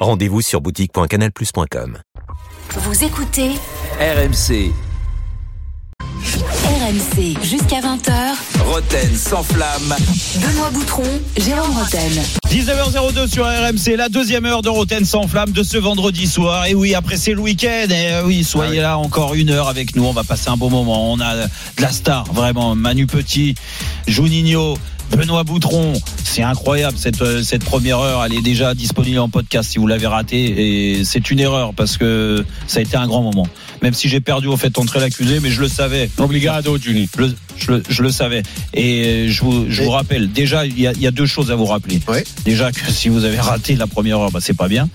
Rendez-vous sur boutique.canalplus.com. Vous écoutez RMC, RMC jusqu'à 20h. Roten sans flamme. Benoît Boutron, Jérôme Roten. 19h02 sur RMC, la deuxième heure de Roten sans flamme de ce vendredi soir. Et oui, après c'est le week-end. Et euh, oui, soyez là encore une heure avec nous. On va passer un bon moment. On a de la star, vraiment. Manu Petit, Juninho. Benoît Boutron, c'est incroyable cette, euh, cette première heure, elle est déjà disponible en podcast si vous l'avez raté et c'est une erreur parce que ça a été un grand moment. Même si j'ai perdu au fait entrer l'accusé, mais je le savais. Obligado, Juni. Je le, je le- je le savais. Et je vous, je vous rappelle, déjà, il y, a, il y a deux choses à vous rappeler. Ouais. Déjà que si vous avez raté la première heure, bah, c'est pas bien.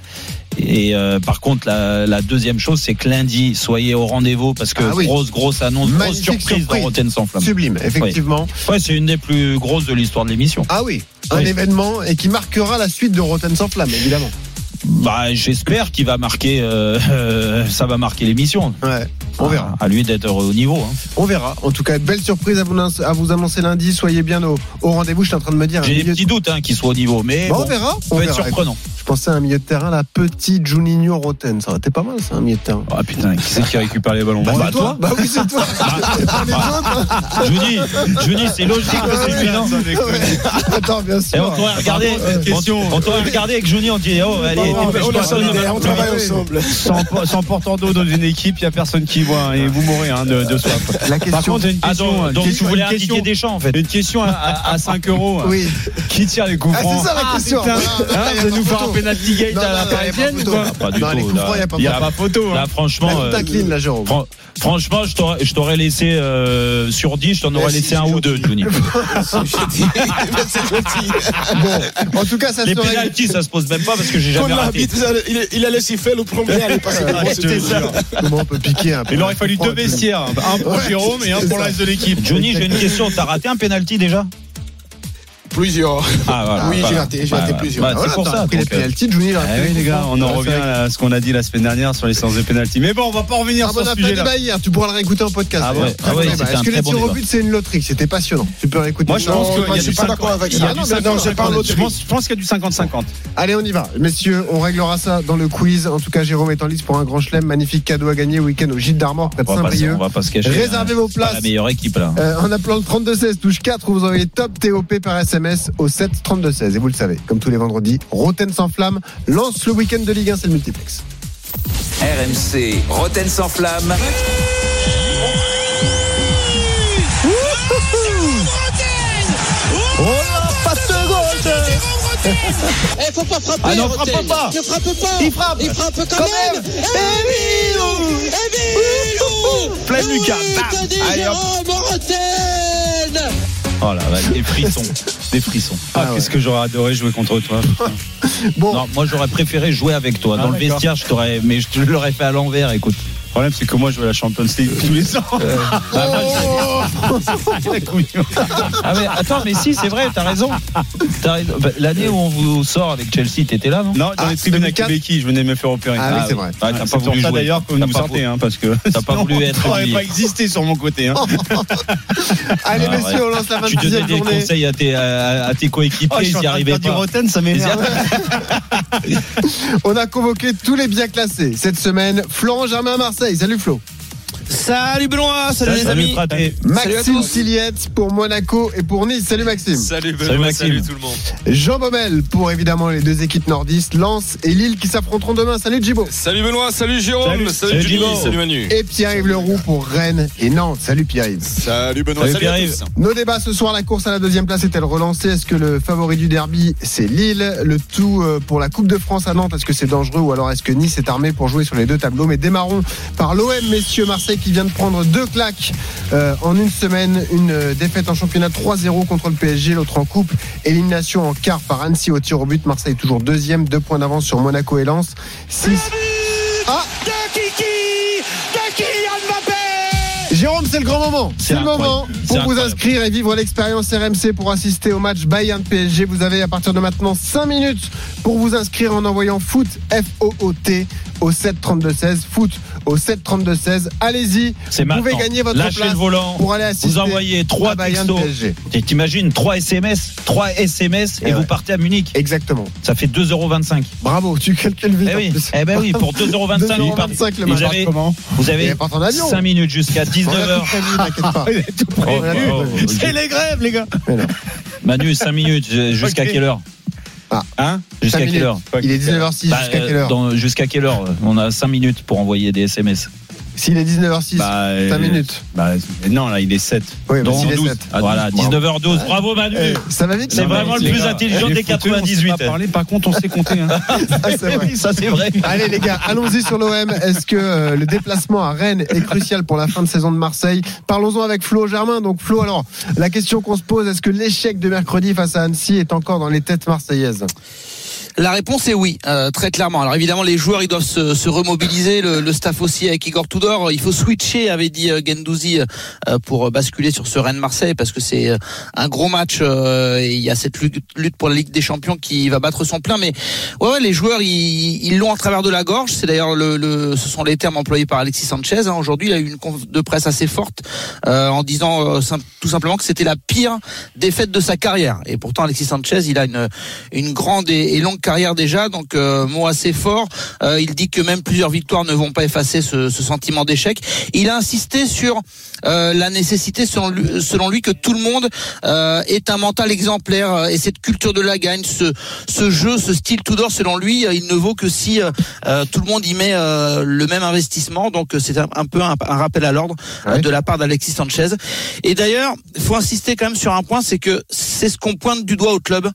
Et euh, par contre, la, la deuxième chose, c'est que lundi, soyez au rendez-vous parce que Ah oui. grosse, grosse annonce, grosse surprise, surprise. dans Rotten sans flamme. Sublime, effectivement. Ouais, c'est une des plus grosses de l'histoire de l'émission. Ah oui, un Oui. événement et qui marquera la suite de Rotten sans flamme, évidemment. Bah, j'espère qu'il va marquer, euh, euh, ça va marquer l'émission. Ouais, on verra. À lui d'être au niveau. hein. On verra. En tout cas, belle surprise à vous, à vous annoncer lundi. Soyez bien au, au rendez-vous. Je suis en train de me dire. J'ai des petits doutes hein, qu'il soit au niveau, mais Bon, bon, on verra. On peut être surprenant. Je pensais à un milieu de terrain, la petite Juninho Roten. Ça aurait été pas mal, ça, un milieu de terrain. Ah putain, Qui c'est qui récupère les ballons Bah, bah, c'est toi. Bah oui, c'est toi. Hein. dis, je vous dis, c'est logique que c'est Attends, bien Et sûr. on t'aurait regardé, Euh, on, on t'aurait regardé avec Johnny, on dit, oh, allez, on travaille ensemble. sans, portant d'eau dans une équipe, il n'y a personne qui voit hein, et vous mourrez hein, de, soif. La Par question. une Ah, question. donc, question- tu voulais indiquer question- des champs, en fait. Une question à, à- à 5 euros. Oui. Qui tire les coups Ah, francs c'est ça la question. Ah, Hein, Vous allez nous faire un penalty gate à la parisienne Pas du Non, les tout. Il n'y a pas photo. hein. Là, franchement, euh, ta clean, là, Jérôme. fran- franchement, je t'aurais, laissé euh, sur 10, je t'en aurais Merci, laissé un c'est ou deux, gentil. Johnny. Bon, en tout cas, ça Les serait. pénaltys, ça se pose même pas parce que j'ai jamais raté. il, a laissé faire le premier à aller passer. Comment on peut piquer un peu Il aurait fallu deux vestiaires. Un pour Jérôme et un pour le reste de l'équipe. Johnny, j'ai une question. T'as raté un penalty déjà? Plusieurs. Ah, voilà. Oui, j'ai raté, j'ai raté plusieurs. bah, c'est pour ça. pris les de Juni. Ah oui les gars, on en revient à ce qu'on a dit la semaine dernière sur les séances de penalty. Mais bon, on va pas revenir Ah bon, sur on ce a fait un sujet-là. débat hier, tu pourras le réécouter en podcast. Ah ouais, ah bon ouais, Est-ce que les bon tirs au but c'est une loterie C'était passionnant. Tu peux réécouter. Moi, je pense qu'il y a du pas d'accord 50 avec il y ça. a du Non, mais non, 50, c'est pas un 50. loterie. Je pense, qu'il y a du 50-50. Allez, on y va. Messieurs, on réglera ça dans le quiz. En tout cas, Jérôme est en liste pour un grand chelem. Magnifique cadeau à gagner week-end au Gîte d'Armor, près de On va, pas, se- Saint-Brieuc. on va pas se cacher. Réservez hein. vos places. la meilleure équipe là. Euh, en appelant le 3216 touche 4, vous envoyez top TOP par SMS au 7 3216. Et vous le savez, comme tous les vendredis, Roten sans flamme lance le week-end de Ligue 1, c'est le multiplex. RMC, Roten sans flamme. Eh, faut pas frapper. Ah non, frappe pas. Ne frappe pas. Il frappe. Il frappe quand, même. Et Bilou. Et Bilou. Plein Lucas. Oui, Allez, hop. Oh là, là, des frissons. Des frissons. Ah, Ah ouais. qu'est-ce que j'aurais adoré jouer contre toi. Bon, Non, moi j'aurais préféré jouer avec toi. Ah, Dans le d'accord. vestiaire, je t'aurais, mais je te l'aurais fait à l'envers. Écoute. Le problème, c'est que moi, je veux la Champions League tous les ans. Ah mais attends, mais si, c'est vrai, t'as raison. T'as raison. Bah, L'année où on vous sort avec Chelsea, t'étais là, non Non, dans Ah, les tribunes avec 2004. Becky, je venais me faire opérer. Ah oui, c'est vrai. Ah, t'as c'est pas voulu jouer. d'ailleurs que vous sortez, hein, parce que T'as pas voulu être Ça aurait humilié. pas existé sur mon côté. Hein. allez, Ah, messieurs, on lance la Tu donnais 26e des journée. conseils à tes, à, à tes coéquipiers, Oh, ils n'y arrivaient pas. roten, ça m'énerve. On a convoqué tous les bien classés cette semaine. Florent Germain à Marseille. Salut Flo. Salut Benoît, salut les Salut, amis. fraté. Salut Maxime. Siliette pour Monaco et pour Nice. Salut Maxime. Salut Salut, Benoît, Maxime. salut, tout le monde. Jean Baumel pour évidemment les deux équipes nordistes, Lens et Lille qui s'affronteront demain. Salut Djibo. Salut Benoît, salut Jérôme, Salut. salut, Salut, salut Manu. Et Pierre-Yves Leroux pour Rennes et Nantes. Salut Pierre-Yves. Salut Benoît, Salut, salut, à Pierre-Yves. tous. Nos débats ce soir, la course à la deuxième place est-elle relancée? Est-ce que le favori du derby c'est Lille? Le tout euh, pour la Coupe de France à Nantes, est-ce que c'est dangereux ou alors est-ce que Nice est armé pour jouer sur les deux tableaux? Mais démarrons par l'OM, messieurs Marseille qui vient de prendre deux claques euh, en une semaine. Une euh, défaite en championnat 3-0 contre le PSG, l'autre en coupe. Élimination en quart par Annecy au tir au but. Marseille toujours deuxième, deux points d'avance sur Monaco et Lens. Six- Ah. de Jérôme, c'est le grand moment. C'est le moment pour vous inscrire et vivre l'expérience RMC pour assister au match Bayern PSG. Vous avez à partir de maintenant 5 minutes pour vous inscrire en envoyant foot F-O-O-T au 732-16. Foot au 732-16. Allez-y. C'est Vous pouvez gagner votre Lâchez place le volant. pour aller assister Vous envoyez trois à Bayern textos. PSG. T'imagines 3 SMS, 3 SMS et, Et vous partez à Munich. Exactement. Ça fait 2,25€. Bravo, tu calcules vite. Eh oui, eh ben oui, pour 2,25€, vous partez. 2,25 le Vous avez, vous avez part en avion. 5 minutes jusqu'à On a 19h. T'inquiète pas. Il est tout Oh. C'est les grèves, les gars. Manu, 5 minutes. Jusqu'à Ok. quelle heure Hein Jusqu'à Cinq quelle minutes. heure Il est 19h06 Bah, jusqu'à euh, quelle heure dans- Jusqu'à quelle heure On a 5 minutes pour envoyer des SMS. S'il est 19h06, Bah, 5 euh, minutes. Bah, non, là, il est 7. Oui, mais donc s'il est 12. 7. Ah, voilà, 12, 19h12. Bravo Manu. Eh, ça va vite C'est vraiment le plus gars, intelligent des footeux, on sait 98. pas parler, par contre, on sait compter. Hein. Ah, c'est vrai. Oui, ça c'est vrai. Allez les gars, allons-y sur l'OM. Est-ce que euh, le déplacement à Rennes est crucial pour la fin de saison de Marseille? Parlons-en avec Flo Germain. Donc Flo, alors la question qu'on se pose, est-ce que l'échec de mercredi face à Annecy est encore dans les têtes marseillaises? La réponse est oui, euh, très clairement. Alors évidemment, les joueurs ils doivent se, se remobiliser, le, le staff aussi avec Igor Tudor. Il faut switcher, avait dit euh, Gendouzi, euh, pour basculer sur ce Rennes-Marseille parce que c'est euh, un gros match euh, et il y a cette lutte, pour la Ligue des Champions qui va battre son plein. Mais ouais, ouais les joueurs ils l'ont à travers de la gorge. C'est d'ailleurs le, le, ce sont les termes employés par Alexis Sanchez. hein. Aujourd'hui, il a eu une conf de presse assez forte euh, en disant tout simplement que c'était la pire défaite de sa carrière. Et pourtant, Alexis Sanchez, il a une une grande et, et longue carrière déjà, donc euh, mot assez fort. Euh, il dit que même plusieurs victoires ne vont pas effacer ce, ce sentiment d'échec. Il a insisté sur euh, la nécessité, selon lui, selon lui, que tout le monde ait un mental exemplaire et cette culture de la gagne, ce, ce jeu, ce style tout d'or, selon lui, il ne vaut que si tout le monde y met le même investissement. Donc c'est un, un peu un, un rappel à l'ordre Ouais. de la part d'Alexis Sanchez. Et d'ailleurs, il faut insister quand même sur un point, c'est que c'est ce qu'on pointe du doigt au club.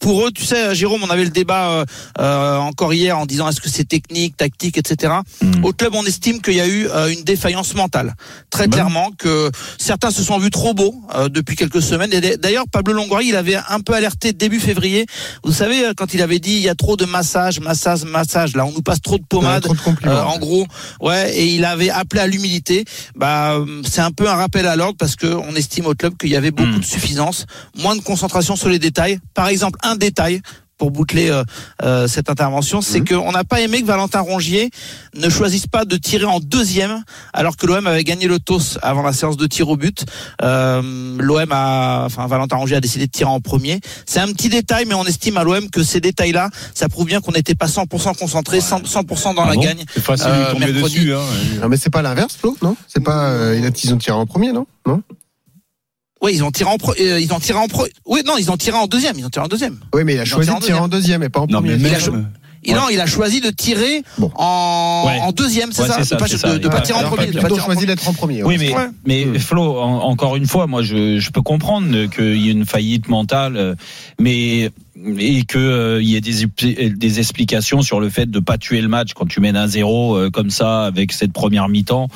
Pour eux, tu sais, Jérôme, on avait le débat euh, euh, encore hier en disant est-ce que c'est technique, tactique, etc. Mm. Au club, on estime qu'il y a eu euh, une défaillance mentale, très clairement, que certains se sont vus trop beaux euh, depuis quelques semaines. Et d'ailleurs, Pablo Longoria, il avait un peu alerté début février. Vous savez, euh, quand il avait dit il y a trop de massage, massage, massage. Là, on nous passe trop de pommade. De en gros, ouais, et il avait appelé à l'humilité. Bah, c'est un peu un rappel à l'ordre parce que on estime au club qu'il y avait beaucoup Mm. de suffisance, moins de concentration sur les détails. Par exemple, un détail pour boucler euh, euh, cette intervention, c'est Mhm. qu'on n'a pas aimé que Valentin Rongier ne choisisse pas de tirer en deuxième, alors que l'OM avait gagné le TOS avant la séance de tir au but. Euh, L'OM a, enfin Valentin Rongier a décidé de tirer en premier. C'est un petit détail, mais on estime à l'OM que ces détails-là, ça prouve bien qu'on n'était pas 100% concentré, 100%, 100% dans Ah la bon gagne. C'est facile Euh, de tomber mercredi. dessus. Hein. Non mais c'est pas l'inverse Flo, non C'est pas euh, il a- ils ont tiré en premier, non? Non? Oui, ils ont tiré en pro, euh, ils ont tiré en pro. Oui, non, ils ont tiré en deuxième. Ils ont tiré en deuxième. Oui, mais il a Ils ont choisi de en tirer en deuxième et pas en Non, premier. mais Il a jou- Et Non, il a choisi de tirer Bon. en, Ouais. en deuxième, c'est Ouais, ça, ça, pas, c'est de, ça. de pas Ouais. tirer en premier. il de a pas plutôt tirer en choisi d'être en premier. Oui, ouais. mais, Ouais. mais Mm. Flo, en- encore une fois, moi, je, je peux comprendre qu'il y ait une faillite mentale, euh, mais et que euh, il y ait des, des explications sur le fait de pas tuer le match quand tu mènes un zéro euh, comme ça avec cette première mi-temps,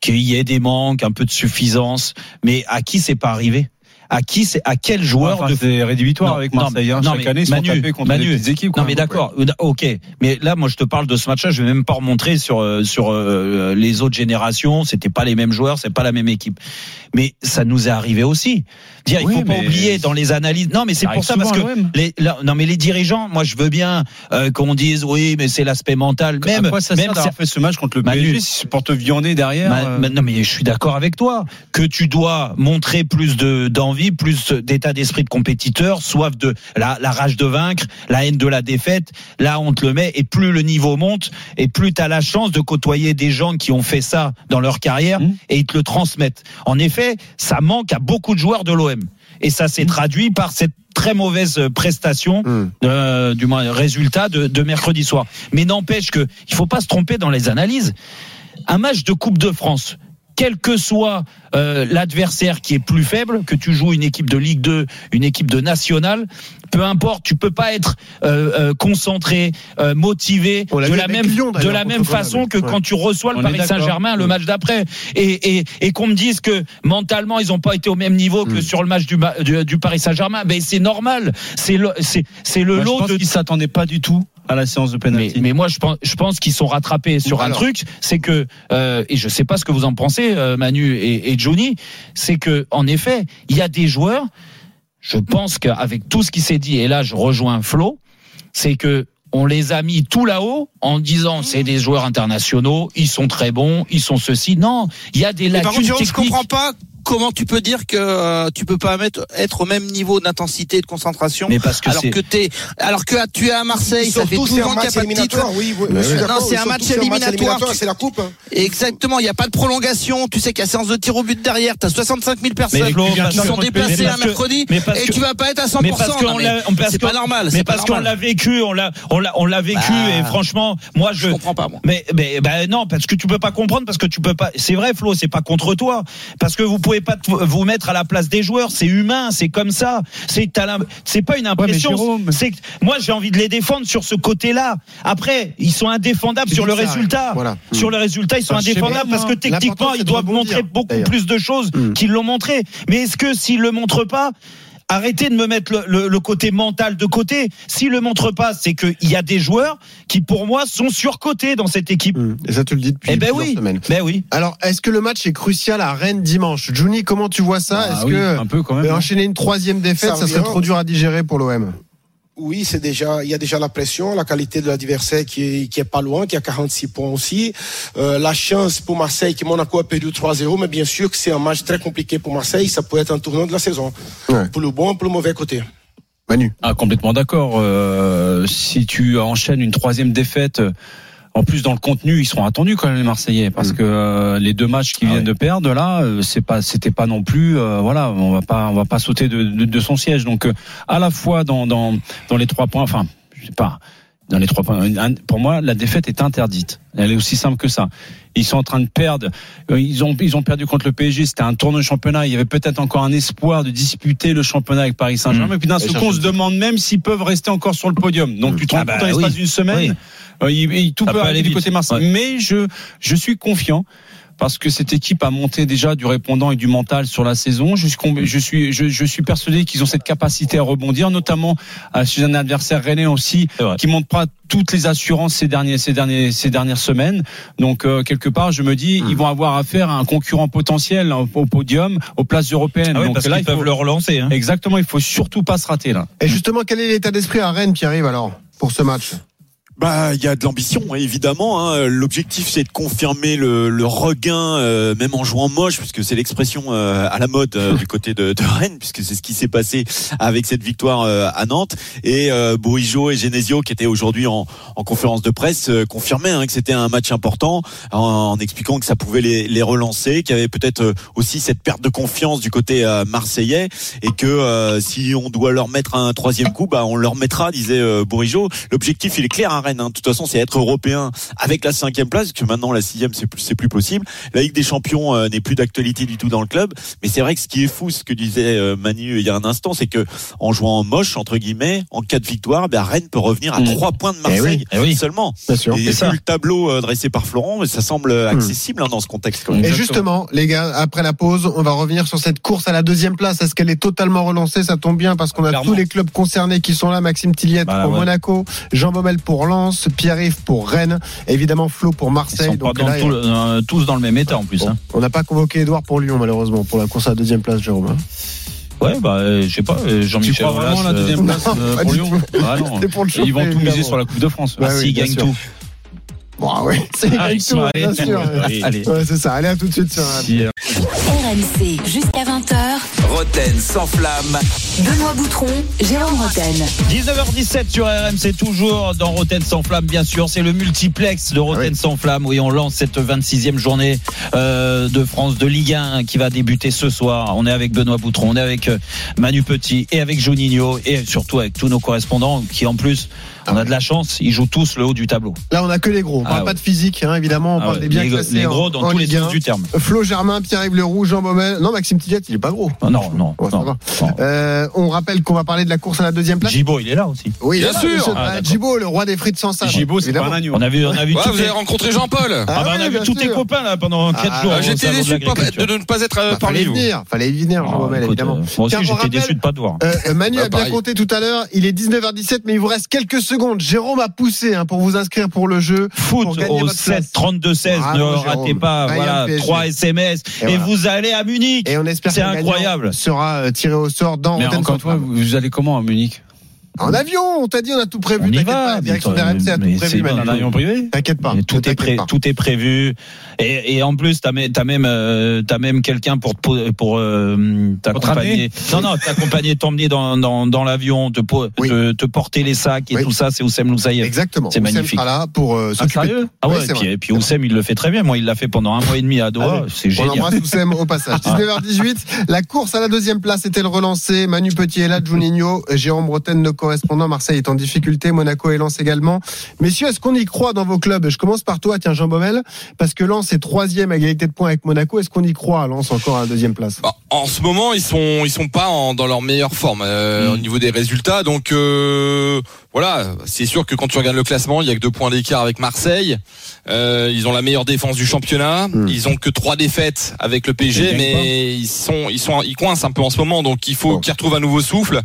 qu'il y ait des manques, un peu de suffisance, mais à qui c'est pas arrivé? À qui c'est à quel joueur Enfin, de c'est rédhibitoire Non, avec non, Marseille. hein. non, Chaque mais année, ils sont Manu, tapés contre Manu, des petites équipes. Non mais d'accord, ok. Mais là, moi, je te parle de ce match-là. Je vais même pas remontrer sur euh, sur euh, les autres générations. C'était pas les mêmes joueurs, c'est pas la même équipe. Mais ça nous est arrivé aussi. Dire, Oui, il faut pas oublier dans les analyses. Non, mais c'est pour ça parce que les là, non mais les dirigeants, moi, je veux bien euh, qu'on dise oui, mais c'est l'aspect mental. Même à quoi ça même sert fait ce match contre le Manu. PSG si pour te viander derrière Ma- euh, non mais je suis d'accord avec toi que tu dois montrer plus de d'envie, plus d'état d'esprit de compétiteur, soif de la, la rage de vaincre, la haine de la défaite. Là on te le met et plus le niveau monte et plus tu as la chance de côtoyer des gens qui ont fait ça dans leur carrière Mmh. et ils te le transmettent. En effet, ça manque à beaucoup de joueurs de l'OM et ça s'est traduit par cette très mauvaise prestation Hmm. euh, du moins résultat de, de mercredi soir. Mais n'empêche que il faut pas se tromper dans les analyses. Un match de Coupe de France, quel que soit euh, l'adversaire qui est plus faible, que tu joues une équipe de Ligue 2, une équipe de Nationale, peu importe, tu peux pas être euh, euh, concentré, euh, motivé de la même Lyon, de d'ailleurs, la contre même Grenoble. façon que Ouais. quand tu reçois le On Paris. Saint-Germain le match d'après et, et, et qu'on me dise que mentalement ils ont pas été au même niveau que Mm. sur le match du, ma- du, du Paris Saint-Germain, ben c'est normal, c'est le c'est c'est le moi, je lot pense de qu'ils s'attendaient pas du tout à la séance de penalty. mais moi, je pense, je pense qu'ils sont rattrapés sur un truc, c'est que, euh, et je sais pas ce que vous en pensez, euh, Manu et, et Johnny, c'est que, en effet, il y a des joueurs. Je pense qu'avec tout ce qui s'est dit, et là, je rejoins Flo, c'est que on les a mis tout là-haut en disant c'est des joueurs internationaux, ils sont très bons, ils sont ceci. Non, il y a des Mais par lacunes contre, Jérôme, je techniques. comprends pas comment tu peux dire que euh, tu peux pas mettre, être au même niveau d'intensité et de concentration Mais parce que alors que t'es alors que tu es à Marseille, ça fait Surtout, 12 c'est ans un qu'il n'y a match pas de titre. éliminatoire. Oui, Non, c'est un match éliminatoire. C'est la coupe. hein. Exactement, il n'y a pas de prolongation. Tu sais qu'il y a séance de tir au but derrière. T'as 65 000 personnes Mais qui sont déplacées un mercredi mais et tu vas pas être à 100%. Mais parce Non, qu'on mais l'a, on- parce c'est pas normal. Mais parce qu'on l'a vécu, on l'a, on l'a, on l'a vécu Bah, et franchement, moi je. Je comprends pas moi. Mais, mais bah non, parce que tu peux pas comprendre, parce que tu peux pas. C'est vrai, Flo, c'est pas contre toi, parce que vous pouvez pas vous mettre à la place des joueurs. C'est humain, c'est comme ça. C'est c'est pas une impression. C'est moi j'ai envie de les défendre sur ce côté-là. Après, ils sont indéfendables sur le ça résultat. Voilà. Sur le résultat, ils sont indéfendables parce que techniquement, ils doivent rebondir, montrer beaucoup plus de choses Mm. qu'ils l'ont montré. Mais est-ce que s'ils le montrent pas? Arrêtez de me mettre le, le- le côté mental de côté. S'ils le montrent pas, c'est qu'il y a des joueurs qui, pour moi, sont surcotés dans cette équipe. Hum, Et ça, tu le dis depuis Eh ben plusieurs oui. semaines. Ben oui. Alors, est-ce que le match est crucial à Rennes dimanche? Juni, comment tu vois ça? Ah Est-ce oui, que un peu quand même. euh, hein. enchaîner une troisième défaite, Ça ça, serait trop dur à digérer pour l'OM Oui, c'est déjà, il y a déjà la pression, la qualité de l'adversaire qui est, qui est pas loin, qui a 46 points aussi. Euh, la chance pour Marseille, que Monaco a perdu 3-0, mais bien sûr que c'est un match très compliqué pour Marseille. Ça peut être un tournant de la saison. Ouais. Pour le bon, pour le mauvais côté. Manu. Ah, complètement d'accord. Euh, si tu enchaînes une troisième défaite, euh, en plus dans le contenu, ils seront attendus quand même les Marseillais, parce Mm. que euh, les deux matchs qu'ils Ah viennent ouais. de perdre là, euh, c'est pas, c'était pas non plus, euh, voilà, on va pas, on va pas sauter de, de, de son siège. Donc euh, à la fois dans dans dans les trois points, enfin, je sais pas. Dans les trois points, pour moi, la défaite est interdite. Elle est aussi simple que ça. Ils sont en train de perdre. Euh, Ils ont, ils ont perdu contre le PSG. C'était un tournoi de championnat. Il y avait peut-être encore un espoir de disputer le championnat avec Paris Saint-Germain. Mmh. Et puis d'un coup, on se demande même s'ils peuvent rester encore sur le podium. Donc tu te rends Ah bah compte l'espace oui. d'une semaine, Oui. euh, il- il- tout Ça peut aller aller du vite. côté Marseille. Ouais. Mais je, je suis confiant. Parce que cette équipe a monté déjà du répondant et du mental sur la saison. Je suis, je suis, je, suis persuadé qu'ils ont cette capacité à rebondir, notamment chez un adversaire rennais aussi, qui montre pas toutes les assurances ces derniers, ces derniers, ces dernières semaines. Donc euh, quelque part, je me dis, Hmm. ils vont avoir affaire à un concurrent potentiel au, podium, aux places européennes. Ah oui, Donc parce là, qu'ils il faut- peuvent le relancer. Hein. Exactement, il faut surtout pas se rater là. Et justement, quel est l'état d'esprit à Rennes qui arrive alors pour ce match? Bah, il y a de l'ambition, hein, évidemment. hein. L'objectif, c'est de confirmer le, le regain, euh, même en jouant moche, puisque c'est l'expression euh, à la mode euh, du côté de, de Rennes, puisque c'est ce qui s'est passé avec cette victoire euh, à Nantes. Et euh, Bourigeau et Genesio, qui étaient aujourd'hui en, en conférence de presse, euh, confirmaient hein, que c'était un match important, en, en expliquant que ça pouvait les, les relancer, qu'il y avait peut-être euh, aussi cette perte de confiance du côté marseillais, et que si on doit leur mettre un troisième coup, bah on leur mettra, disait Bourigeau. L'objectif, il est clair à Rennes. hein. De toute façon, c'est être européen avec la cinquième place, que maintenant la sixième, c'est plus, c'est plus possible. La Ligue des Champions euh, n'est plus d'actualité du tout dans le club. Mais c'est vrai que ce qui est fou, ce que disait euh, Manu il y a un instant, c'est que en jouant en moche entre guillemets, en cas de victoire, ben Rennes peut revenir à Mm. trois points de Marseille Eh oui. seulement. Bien sûr. Et c'est le tableau euh, dressé par Florent, ça semble accessible hein, dans ce contexte. Quand même. Et justement, les gars, après la pause, on va revenir sur cette course à la deuxième place. Est-ce qu'elle est totalement relancée? Ça tombe bien parce qu'on a Clairement. tous les clubs concernés qui sont là. Maxime Tilliette Bah, pour ouais. Monaco, Jean Baumel pour Lens, Pierre-Yves pour Rennes, évidemment Flo pour Ils Marseille. sont pas Donc dans là, tout euh, tous dans le même état en plus. bon, Hein. on n'a pas convoqué Edouard pour Lyon malheureusement pour la course à la deuxième place, Jérôme. hein. Ouais, bah, euh, je sais pas, euh, Tu Jean-Michel crois vraiment Aulas, la deuxième place non, euh, pas pour Lyon. Ah non. C'était pour le Ils vont tout miser sur la Coupe de France. Bah ah, oui, s'ils gagnent sûr. tout. Bon, ah ouais, c'est Ah, tout, bien sûr. Allez. Ouais, c'est ça. Allez, à tout de suite sur un- Si, euh, RMC jusqu'à 20h. Roten sans flamme. Benoît Boutron, Jérôme Roten. 19h17 sur RMC, toujours dans Roten sans flamme, bien sûr. C'est le multiplex de Roten Ah oui. sans flamme. Oui, on lance cette 26e journée euh, de France de Ligue 1 qui va débuter ce soir. On est avec Benoît Boutron, on est avec euh, Manu Petit et avec Juninho et surtout avec tous nos correspondants qui, en plus, on a de la chance, ils jouent tous le haut du tableau. Là, on a que les gros. On Ah parle ouais. pas de physique, hein, évidemment. On Ah parle ouais, des bien les, classés les gros dans en tous les Ligue 1. sens du terme. Flo Germain, Pierre-Yves Leroux, Jean Baumel. Non, Maxime Tilliette, il est pas gros. Non, non, non. Ouais, non. Euh, on rappelle qu'on va parler de la course à la deuxième place. Gibo, il est là aussi. Oui, Bien là, sûr. Ah, bah, d'accord. Gibo, le roi des frites sans sable. Gibo, c'est pas un agneau. On a vu, on a vu Ouais, vous les- avez rencontré Jean-Paul. Ah Ah bah, on a vu tous tes copains là pendant 4 Ah, jours. Ah, au J'étais déçu de, ne pas être euh, Bah, parmi vous. venir, fallait y venir, Jean Ah, Baumel, évidemment. euh, Moi aussi, j'étais déçu de pas te voir. Euh, euh, Manu Bah, a bien compté tout à l'heure, il est 19h17, mais il vous reste quelques secondes. Jérôme a poussé hein, pour vous inscrire pour le jeu. Foot au votre 7 place. 32 16 Bravo, ne Jérôme. ratez pas Bayern voilà PSG. 3 SMS Et et, voilà. vous allez à Munich. Et on espère C'est que le gagnant incroyable. sera euh, tiré au sort dans Mais encore une fois, vous allez comment à Munich? En avion, on t'a dit, on a tout prévu. On y va, pas, La direction d'RMC a tout c'est prévu. maintenant. Avion privé T'inquiète pas. Tout est pré- pas. tout est prévu et, et en plus t'as même t'as même euh, même quelqu'un pour pour euh, t'accompagner non non t'accompagner t'emmener dans dans, dans l'avion te, Oui. te te porter les sacs et Oui. tout ça c'est Oussem Loussaïev Exactement. C'est magnifique. sera là pour euh, Ah, s'occuper. sérieux? Ah ouais Oui, et puis, et puis Oussem il le fait très bien moi il l'a fait pendant un mois et demi à Doha Allez, c'est On génial embrasse Oussem au passage. 19h18, la course à la deuxième place était le relancé. Manu Petit est là, Juninho, Jérôme Bretagne, nos correspondants. Marseille est en difficulté, Monaco et Lens également. Messieurs, est-ce qu'on y croit dans vos clubs? Je commence par toi, tiens, Jean Baumel, parce que Lens est troisième à égalité de points avec Monaco. Est-ce qu'on y croit Lens encore à la deuxième place? Bah, en ce moment, ils sont ils sont pas en- dans leur meilleure forme euh, Mm. au niveau des résultats. Donc euh, voilà, c'est sûr que quand tu regardes le classement, il y a que deux points d'écart avec Marseille. Euh, ils ont la meilleure défense du championnat. Mm. Ils ont que trois défaites avec le PSG, mais ils sont ils sont ils coincent un peu en ce moment. Donc il faut Bon. qu'ils retrouvent un nouveau souffle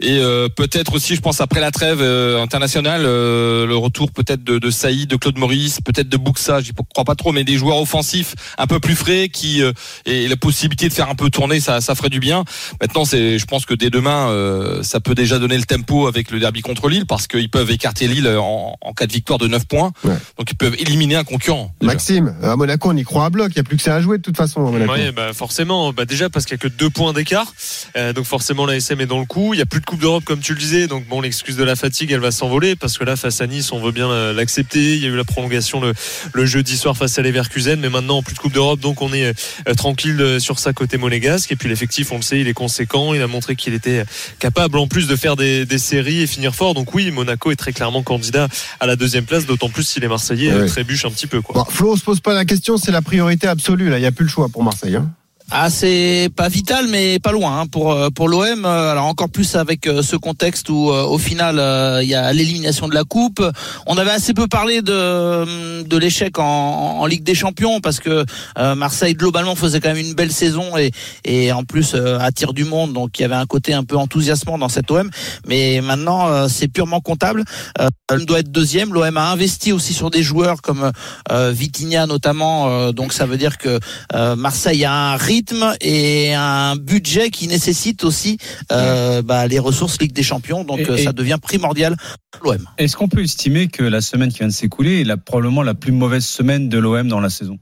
et euh, peut-être aussi, je pense après la trêve euh, internationale, euh, le retour peut-être de, de Saïd, de Claude Maurice, peut-être de Buxa. J'y crois pas trop, mais des joueurs offensifs un peu plus frais qui euh, et la possibilité de faire un peu tourner, ça, ça ferait du bien. Maintenant, c'est, je pense que dès demain, euh, ça peut déjà donner le tempo avec le derby contre Lille parce qu'ils peuvent écarter Lille en, en cas de victoire de 9 points. Ouais. Donc ils peuvent éliminer un concurrent. déjà. Maxime, à Monaco, on y croit à bloc. Il n'y a plus que ça à jouer de toute façon à Monaco. Bah forcément. Bah déjà parce qu'il y a que deux points d'écart, Euh, donc forcément la SM est dans le coup. Il y a plus de Coupe d'Europe comme tu le disais, donc bon l'excuse de la fatigue, elle va s'envoler parce que là face à Nice, on veut bien euh, l'accepter. Il y a eu la prolongation le, le jeudi soir face à Leverkusen, mais maintenant plus de Coupe d'Europe, donc on est euh, tranquille sur sa côté monégasque. Et puis l'effectif, on le sait, il est conséquent. Il a montré qu'il était capable en plus de faire des, des séries et finir fort. Donc oui, Monaco est très clairement candidat à la deuxième place, d'autant plus si les Marseillais euh, Ouais. trébuchent un petit peu quoi. Bon, Flo, on se pose pas la question, c'est la priorité absolue. Là, il n'y a plus le choix pour Marseille. hein. Ah, c'est pas vital, mais pas loin hein, pour euh, pour l'OM. euh, Alors encore plus avec euh, ce contexte où, au final, il y a l'élimination de la coupe. On avait assez peu parlé de de l'échec en, Ligue des Champions parce que Marseille globalement faisait quand même une belle saison et et en plus attire du monde, donc il y avait un côté un peu enthousiasmant dans cette OM. Mais maintenant, c'est purement comptable. L'OM doit être deuxième. L'OM a investi aussi sur des joueurs comme euh, Vitinha notamment. euh, donc ça veut dire que euh, Marseille a un rythme et un budget qui nécessite aussi euh, bah, les ressources Ligue des Champions. Donc Et- euh, et- ça devient primordial pour l'OM. Est-ce qu'on peut estimer que la semaine qui vient de s'écouler est la, probablement la plus mauvaise semaine de l'OM dans la saison?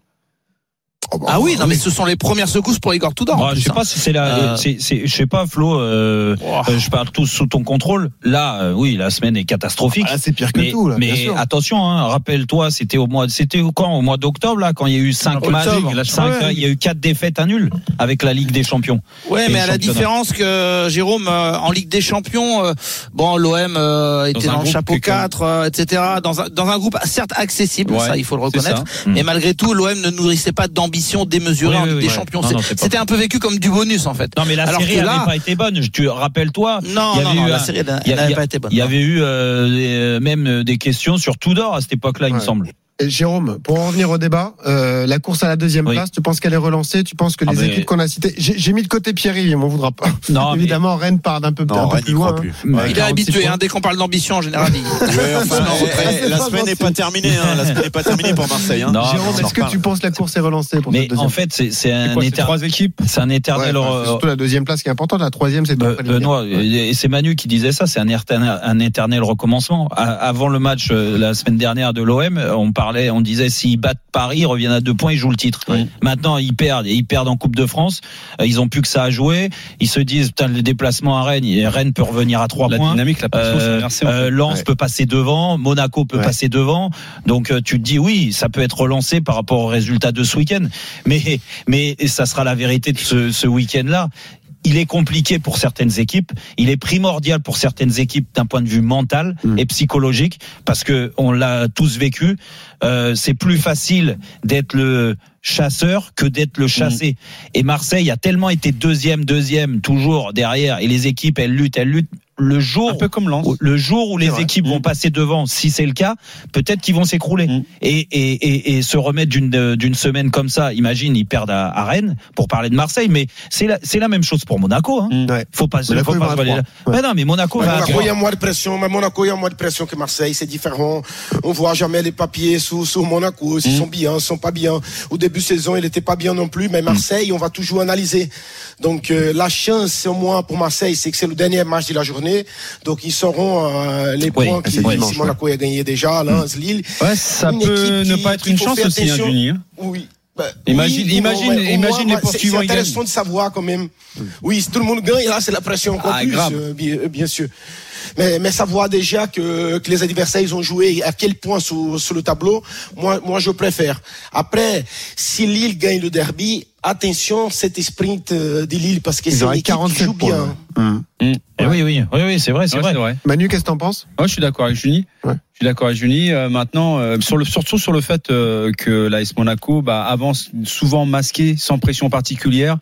Oh, bah, Ah oui, non mais ce sont les premières secousses pour Igor Tudor. plus, je sais pas si c'est la, Euh, c'est, je sais pas, Flo. Euh, Oh. euh, je parle tous sous ton contrôle. Là, euh, oui, la semaine est catastrophique. Ah, c'est pire que mais, tout. Là, bien mais sûr. attention, hein, rappelle-toi, c'était au mois, c'était quand au mois d'octobre là, quand il y a eu cinq matchs, il y a eu quatre défaites à nul avec la Ligue des Champions. Ouais, mais à la différence que Jérôme euh, en Ligue des Champions, euh, bon l'OM euh, était un dans, le groupe chapeau qui est quand 4, euh, etc. Dans un, dans un groupe certes accessible, Ouais, ça il faut le reconnaître. Mm. Mais malgré tout, l'OM ne nourrissait pas d'ambition démesurée Oui, en Ligue des. Champions. C'était un peu vécu comme du bonus en fait. Non, mais la Alors série n'avait pas été bonne. Je- Tu rappelle-toi. Non, il y non, avait non, eu la série n'avait pas été bonne. Il y avait eu euh, des- même euh, des questions sur Tudor à cette époque-là, il me semble. Et Jérôme, pour en revenir au débat, euh, la course à la deuxième Oui. place, tu penses qu'elle est relancée? Tu penses que Ah, les mais- équipes qu'on a citées, j'ai j'ai mis de côté Pierry, on m'en voudra pas. Non, mais- Évidemment, Rennes part d'un peu, Non, un peu Rennes plus n'y loin. croit plus. hein. Ouais, Il est 46 habitué, hein, dès qu'on parle d'ambition en général. il- Ouais, enfin, Non, eh, retraite. eh, la semaine n'est pas terminée. Hein. La semaine n'est pas terminée pour Marseille. Hein. Non, Jérôme, est-ce que tu penses que la course est relancée pour Mais en fait, c'est, un éternel. trois équipes? C'est un éternel. euh, surtout la deuxième place qui est importante. La troisième, c'est. Benoît, et c'est Manu qui disait ça, c'est un éternel, un éternel recommencement. Avant le match euh, la semaine dernière de l'OM, on parlait, on disait s'ils battent Paris, ils reviennent à deux points, ils jouent le titre. Maintenant, ils perdent, et ils perdent en Coupe de France. Euh, Ils ont plus que ça à jouer. Ils se disent, putain, le déplacement à Rennes, et Rennes peut revenir à trois La points. dynamique, la Euh, inversée. en fait. euh, Lens Ouais. peut passer devant, Monaco peut Ouais. passer devant. Donc euh, tu te dis oui, ça peut être relancé par rapport au résultat de ce week-end. Mais mais ça sera la vérité de ce, ce week-end-là. Il est compliqué pour certaines équipes. Il est primordial pour certaines équipes d'un point de vue mental Mm. et psychologique parce que on l'a tous vécu. Euh, c'est plus facile d'être le chasseur que d'être le chassé. Et Marseille a tellement été deuxième, deuxième, toujours derrière. Et les équipes, elles luttent, elles luttent. Le jour, Un peu comme Lens. où- le jour où les vrai. équipes vont Mm. passer devant, si c'est le cas, peut-être qu'ils vont s'écrouler Mm. et, et, et, et se remettre d'une d'une semaine comme ça. Imagine, ils perdent à, à Rennes pour parler de Marseille, mais c'est la, c'est la même chose pour Monaco. Hein. Mm. Ouais. Faut pas, Monaco, faut pas se Ouais. Mais non, mais Monaco il y a moins de pression. Mais Monaco, il y a moins de pression que Marseille. C'est différent. On voit jamais les papiers sous, sous Monaco. S'ils sont bien, ils sont pas bien. Au début de saison, il était pas bien non plus. Mais Marseille, on va toujours analyser. Donc, euh, la chance, au moins, pour Marseille, c'est que c'est le dernier match de la journée. Donc, ils sauront euh, les Oui, points c'est qui, dimanche, si Monaco a gagné déjà, Lens, Lille. Ouais, ça Une peut ne qui- pas être une chance aussi, hein. Johnny. hein. Oui. Bah, Imagine- oui, imagine- imagine moins, les poursuivants, C'est ils intéressant gagnent. de savoir quand même. Oui, si tout le monde gagne, là, c'est la pression encore Ah, plus, grave. euh, bien, euh, bien sûr. Mais, mais savoir déjà que, que les adversaires, ils ont joué à quel point sur, sur le tableau, moi, moi, je préfère. Après, si Lille gagne le derby, attention, cet sprint euh, de Lille, parce que c'est une équipe qui 47 joue bien. Eh oui, oui, oui, oui, c'est vrai, c'est Ouais, vrai. Manu, qu'est-ce que t'en penses? Moi, je suis d'accord avec. Ouais. Je suis d'accord avec Juni. Euh, maintenant, euh, sur le, surtout sur le fait euh, que l'AS Monaco bah, avance souvent masqué, sans pression particulière.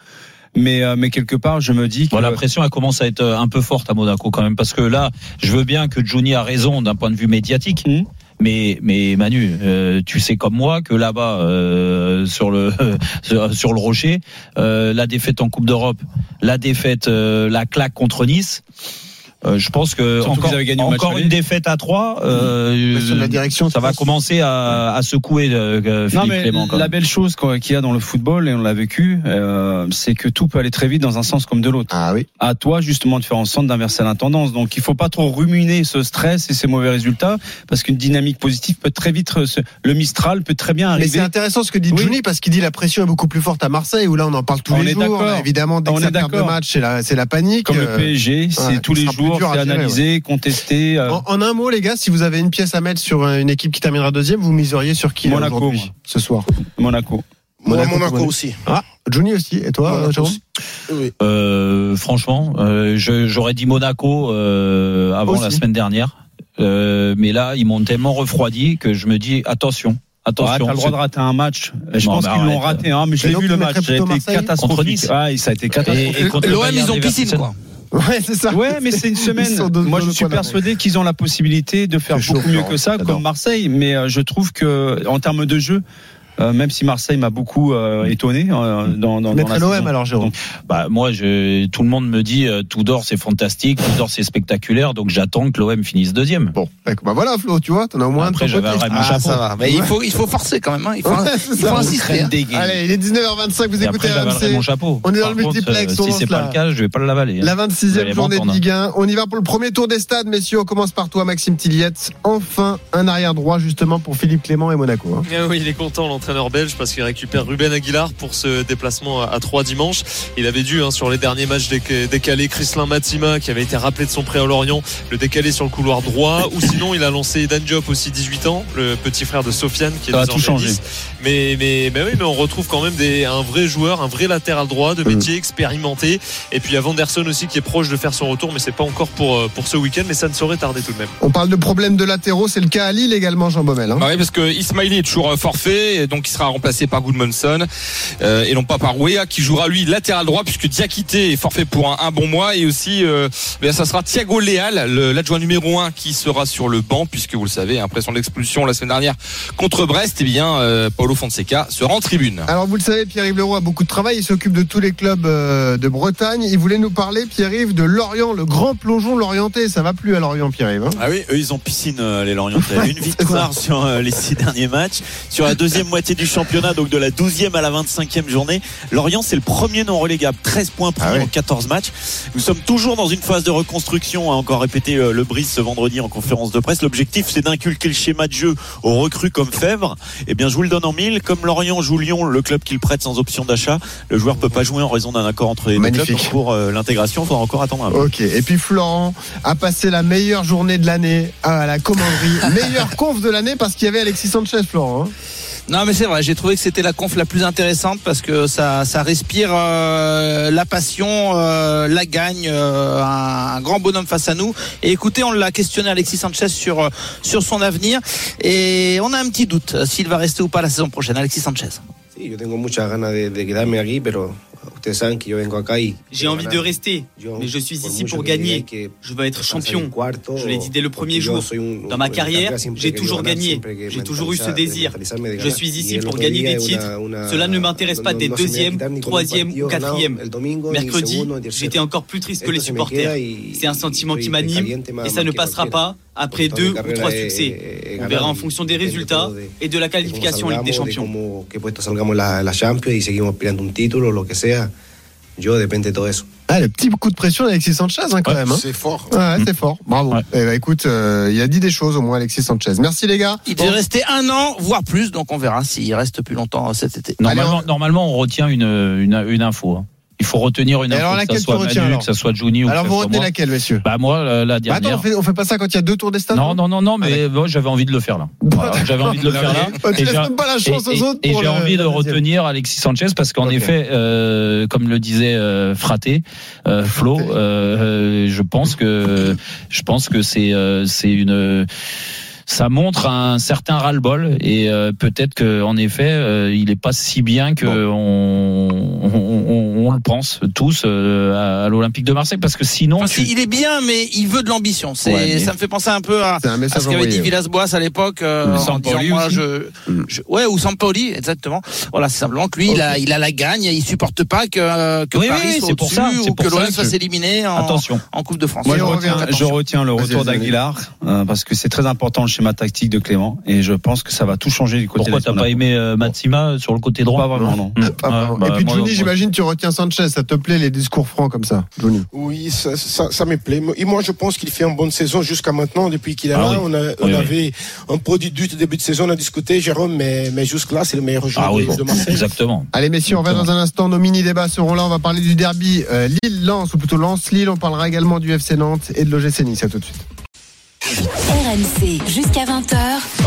Mais, euh, mais quelque part, je me dis que Bon, la pression elle commence à être un peu forte à Monaco quand même parce que là, je veux bien que Johnny a raison d'un point de vue médiatique. Mhm. Mais, mais Manu, euh, tu sais comme moi que là-bas, euh, sur le sur, le rocher, euh, la défaite en Coupe d'Europe, la défaite, la claque contre Nice. Euh, je pense que Surtout encore, match encore aller. une défaite à 3 euh, la direction, ça va commencer à, à secouer euh, Non, Philippe mais Clément. la belle chose qu'il y a dans le football, et on l'a vécu, euh, c'est que tout peut aller très vite dans un sens comme de l'autre. Ah oui. À toi, justement, de faire en sorte d'inverser la tendance. Donc, il faut pas trop ruminer ce stress et ces mauvais résultats, parce qu'une dynamique positive peut très vite, se- le Mistral peut très bien Mais arriver. c'est intéressant ce que dit Oui. Johnny parce qu'il dit la pression est beaucoup plus forte à Marseille où là on en parle tous On les est jours. d'accord. Évidemment, dès On que est ça perd de match, c'est la, la panique. Comme Euh, le PSG, c'est ouais, tous les jours, dur à analysé, contesté. euh, En, en un mot, les gars, si vous avez une pièce à mettre sur euh, une équipe qui terminera deuxième, vous miseriez sur qui là, Monaco, ce soir Monaco. Monaco, Monaco, Monaco. aussi. Ah, Johnny aussi. Et toi, Monaco Jérôme aussi. Oui. Euh, franchement, euh, j'aurais dit Monaco euh, avant Aussi. la semaine dernière, Euh, mais là ils m'ont tellement refroidi que je me dis attention, Ah, attention. t'as le droit de rater un match. Je Non, pense qu'ils l'ont raté, hein, mais je l'ai vu le match. Ça a été catastrophique. Ah, ça a été Et- catastrophique. L'OM, ils ont piscine, quoi. Ouais, c'est ça. Ouais, mais c'est une semaine. Moi, je suis persuadé qu'ils ont la possibilité de faire chaud, beaucoup mieux que ça, comme Marseille. Mais euh, je trouve que, en termes de jeu, euh, même si Marseille m'a beaucoup euh, étonné euh, dans, dans, dans l'OM alors, Jérôme. Bah moi, je, tout le monde me dit euh, tout d'or c'est fantastique, tout d'or c'est spectaculaire, donc j'attends que l'OM finisse deuxième. Bon, bah voilà, Flo, tu vois, t'en as au moins un Après, ton j'avais Ah, chapeau. ça va. Mais il faut, il faut forcer quand même. hein. Il faut, Ouais, il faut insister. hein. Allez, il est 19h25, vous Et écoutez après, mon chapeau. On est dans Par le contre, multiplex, euh, si c'est pas la- le cas, je vais pas le l'avaler. hein. La Vous 26e allez journée de. Ligue 1. On y va pour le premier tour des stades, messieurs. On commence par toi, Maxime Tilliette. Enfin, un arrière droit, justement, pour Philippe Clément et Monaco. Ah oui, il est content l'entraîneur belge parce qu'il récupère Ruben Aguilar pour ce déplacement à 3 dimanche. Il avait dû hein, sur les derniers matchs déca- décalés Chrislin Matima qui avait été rappelé de son prêt à Lorient, le décaler sur le couloir droit ou sinon il a lancé Dan Diop aussi 18 ans, le petit frère de Sofiane qui est Ça va désormais tout. Mais mais mais oui, mais on retrouve quand même des un vrai joueur, un vrai latéral droit de métier expérimenté et puis il y a Vanderson aussi qui est proche de faire son retour mais c'est pas encore pour euh, pour ce week-end mais ça ne saurait tarder tout de même. On parle de problèmes de latéraux. C'est le cas à Lille également, Jean Baumel. hein. Bah oui, parce que Ismaili est toujours euh, forfait, et donc il sera remplacé par Goodmanson euh, et non pas par Wea qui jouera lui latéral droit puisque Diakité est forfait pour un, un bon mois et aussi euh, bien, ça sera Thiago Leal, le- l'adjoint numéro 1 qui sera sur le banc puisque vous le savez après son expulsion la semaine dernière contre Brest, eh bien euh, Paulo Fonseca sera en tribune. Alors vous le savez, Pierre-Yves Leroux a beaucoup de travail, il s'occupe de tous les clubs euh, de Bretagne. Il voulait nous parler, Pierre-Yves, de Lorient, le grand plongeon lorientais. Ça va plus à Lorient, Pierre-Yves. hein? Ah oui, eux ils ont piscine euh, les Lorientais. Une victoire sur euh, les six derniers matchs. Sur la deuxième moitié du championnat, donc de la 12e à la 25e journée, Lorient c'est le premier non relégable. 13 points pris Ah ouais. en 14 matchs. Nous sommes toujours dans une phase de reconstruction, a encore répété euh, le Brice ce vendredi en conférence de presse. L'objectif c'est d'inculquer le schéma de jeu aux recrues comme Fèvre. Eh bien je vous le donne en mille. Comme Lorient joue Lyon, le club qu'il prête sans option d'achat, le joueur peut pas jouer en raison d'un accord entre les deux Magnifique. clubs. Donc, Pour euh, l'intégration, il faudra encore attendre un peu. Ok, et puis Florent a passé la meilleure journée de l'année à la commanderie. meilleure conf de l'année parce qu'il y avait Alexis Sanchez, Florent. hein. Non, mais c'est vrai, j'ai trouvé que c'était la conf la plus intéressante parce que ça, ça respire euh, la passion, euh, la gagne, euh, un, grand bonhomme face à nous. Et écoutez, on l'a questionné Alexis Sanchez sur, euh, sur son avenir et on a un petit doute euh, s'il va rester ou pas la saison prochaine. Alexis Sanchez. Sí, yo tengo muchas ganas de, de quedarme aquí, pero J'ai envie de rester, mais je suis ici pour gagner. Je veux être champion. Je l'ai dit dès le premier jour. Dans ma carrière, j'ai toujours gagné. J'ai toujours eu ce désir. Je suis ici pour gagner des titres. Cela ne m'intéresse pas d'être deuxième, troisième ou quatrième. Mercredi, j'étais encore plus triste que les supporters. C'est un sentiment qui m'anime et ça ne passera pas après deux ou trois succès. On verra en fonction des résultats et de la qualification en Ligue des Champions. Yo depende de todo eso. Ah, le petit coup de pression d'Alexis Sanchez, hein, quand même. Hein. C'est fort. Ouais, c'est fort. Bravo. Eh ben, écoute, euh, il a dit des choses au moins, Alexis Sanchez. Merci les gars. Il devait rester un an, voire plus, donc on verra s'il reste plus longtemps cet été. Normalement, normalement on retient une, une, une info. hein. Il faut retenir une Et info, alors, que laquelle ça soit retiens, alors que ça soit Juni ou Alors que vous retenez moi. laquelle, messieurs Bah moi, la, la Bah dernière. attends, on fait, on fait pas ça quand il y a deux tours des stades Non, non, non, non, mais bon, j'avais envie de le faire là. Voilà, j'avais envie de le faire là. Tu Et laisses j'ai- même pas la chance et- aux autres Et, pour j'ai envie de retenir Alexis Sanchez parce qu'en effet, euh, comme le disait euh, Fraté, euh, Flo, euh, euh, je pense que je pense que c'est euh, c'est une ça montre un certain ras-le-bol et euh, peut-être que en effet euh, il est pas si bien que on, on, on- on le pense tous euh, à, à l'Olympique de Marseille parce que sinon Enfin, tu- si, il est bien, mais il veut de l'ambition. C'est, Ouais, mais- ça me fait penser un peu à, un ce qu'avait dit. Villas-Boas à l'époque. euh, je, je- ouais, ou Sampoli, exactement. Voilà, c'est simplement que lui, il a, il a la gagne. Il supporte pas que, que Oui, Paris oui, soit pour ça, ou pour que l'OM que- soit éliminé en, attention. en Coupe de France. Moi, je retiens, je le retour d'Aguilar euh, parce que c'est très important le schéma tactique de Clément et je pense que ça va tout changer du côté pourquoi t'as pas aimé euh, Matsima sur le côté droit? Pas vraiment, non. Vraiment. bah, Et puis Johnny, j'imagine tu retiens Sanchez. Ça te plaît les discours francs comme ça, Johnny Oui, ça, ça, ça me plaît. Et moi, je pense qu'il fait une bonne saison jusqu'à maintenant, depuis qu'il est Ah là. oui. On, a, on Oui, oui. avait un peu de doute au début de saison, on a discuté, Jérôme, mais, mais jusque-là, c'est le meilleur joueur Ah oui, de, de Marseille. exactement. Allez messieurs, on va dans un instant. Nos mini-débats seront là. On va parler du derby euh, Lille-Lens, ou plutôt Lens-Lille. On parlera également du FC Nantes et de l'OGC Nice. À tout de suite. RMC jusqu'à 20h.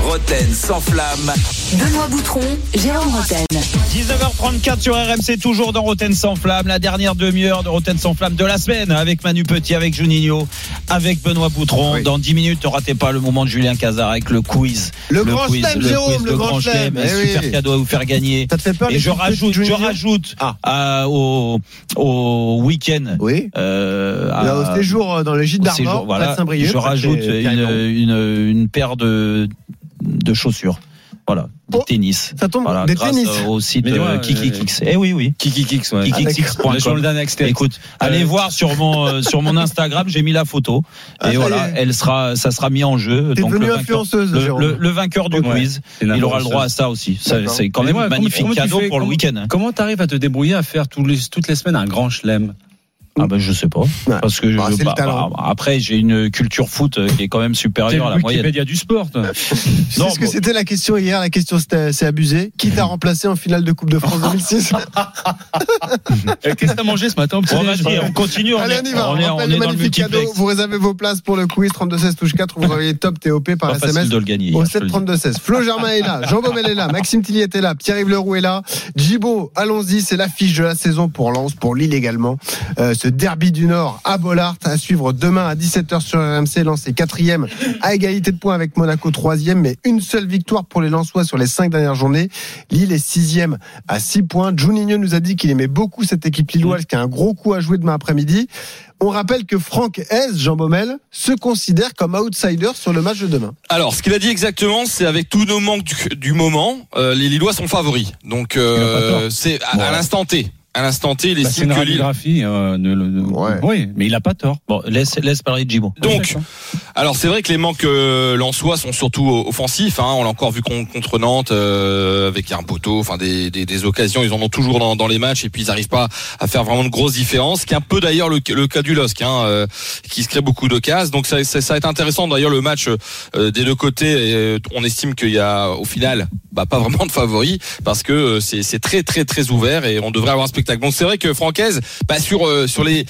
Roten sans flamme. Benoît Boutron, Jérôme Roten. 19h34 sur RMC, toujours dans Roten sans flamme, la dernière demi-heure de Roten sans flamme de la semaine, avec Manu Petit, avec Juninho, avec Benoît Boutron. Oui. Dans 10 minutes, ne ratez pas le moment de Julien Cazard avec le quiz. Le grand quiz, chelem, le Jérôme, quiz, le grand chelem. chelem, Eh un oui. super cadeau à vous faire gagner. Ça te fait peur Et je rajoute, je rajoute Ah. à- au, au week-end. Oui. euh, à- Là, au séjour euh, dans le gîte d'Armor, voilà, Place Saint-Brieuc. je rajoute fait une, une, une paire de, de chaussures. Voilà, de Oh, tennis. Ça tombe Voilà, des grâce tennis. au site Mais euh, KikiKix. Eh oui, oui. Kiki Kix, ouais. KikiKix.com. Ah, le dernier extrait. Écoute, allez voir sur mon euh, sur mon Instagram, j'ai mis la photo Ah, et voilà, est. elle sera ça sera mis en jeu. Donc le vainqueur, le, Jérôme. le- le vainqueur du Ouais. quiz, il aura le droit à ça aussi. C'est quand même un magnifique comment tu cadeau pour le week-end. Comment t'arrives à te débrouiller à faire tous les, toutes les semaines un grand chelem? Ah ben je sais pas Ouais. parce que je- Bah, le bah, bah, après j'ai une culture foot euh, qui est quand même supérieure à la moyenne. Wikipédia du sport. toi. C'est Non, ce que bon. c'était la question hier. La question c'est abusé. Qui t'a remplacé en finale de Coupe de France 2006 Euh, Qu'est-ce que t'as mangé ce matin Bon, on continue. On Allez, est, on y va. on On, est, on est le dans le magnifique cadeau. Vous réservez vos places pour le quiz 32 16 touche 4. Vous envoyez top TOP par Pas SMS facile de le gagner. au hier, je te 7 le dis. 32 16. Flo Germain est là, Jean Baumel est là, Maxime Tilly était là, Pierre-Yves Leroux est là, Djibo, allons-y, c'est l'affiche de la saison pour Lens, pour Lille également. Euh, ce derby du Nord à Bollard à suivre demain à 17h sur RMC. Est quatrième à égalité de points avec Monaco troisième, mais une seule victoire pour les Lensois sur les cinq dernières journées. Lille est sixième à 6 points. Juninho nous a dit qu'il aimait beaucoup cette équipe lilloise qui a un gros coup à jouer demain après-midi. On rappelle que Franck Hez, Jean Baumel, se considère comme outsider sur le match de demain. Alors, ce qu'il a dit exactement, c'est avec tous nos manques du, du moment, euh, les Lillois sont favoris. Donc, euh, c'est à, à l'instant T. À l'instant T, il Bah, estime une que Lille. euh, Ouais. Oui, mais il a pas tort. Bon, laisse, laisse parler de Jibo. Donc, alors c'est vrai que les manques euh, lensois sont surtout offensifs. Hein, on l'a encore vu con- contre Nantes euh, avec un poteau, enfin des, des, des occasions. Ils en ont toujours dans, dans les matchs et puis ils n'arrivent pas à faire vraiment de grosses différences. Ce qui est un peu d'ailleurs le, le cas du LOSC, hein, euh, qui se crée beaucoup d'occasions. Donc ça, ça, ça va être intéressant d'ailleurs le match euh, des deux côtés. Et, euh, on estime qu'il y a au final bah, pas vraiment de favoris parce que euh, c'est c'est très très très ouvert et on devrait avoir un spectacle. Donc c'est vrai que Francaise, bah, sur euh, sur les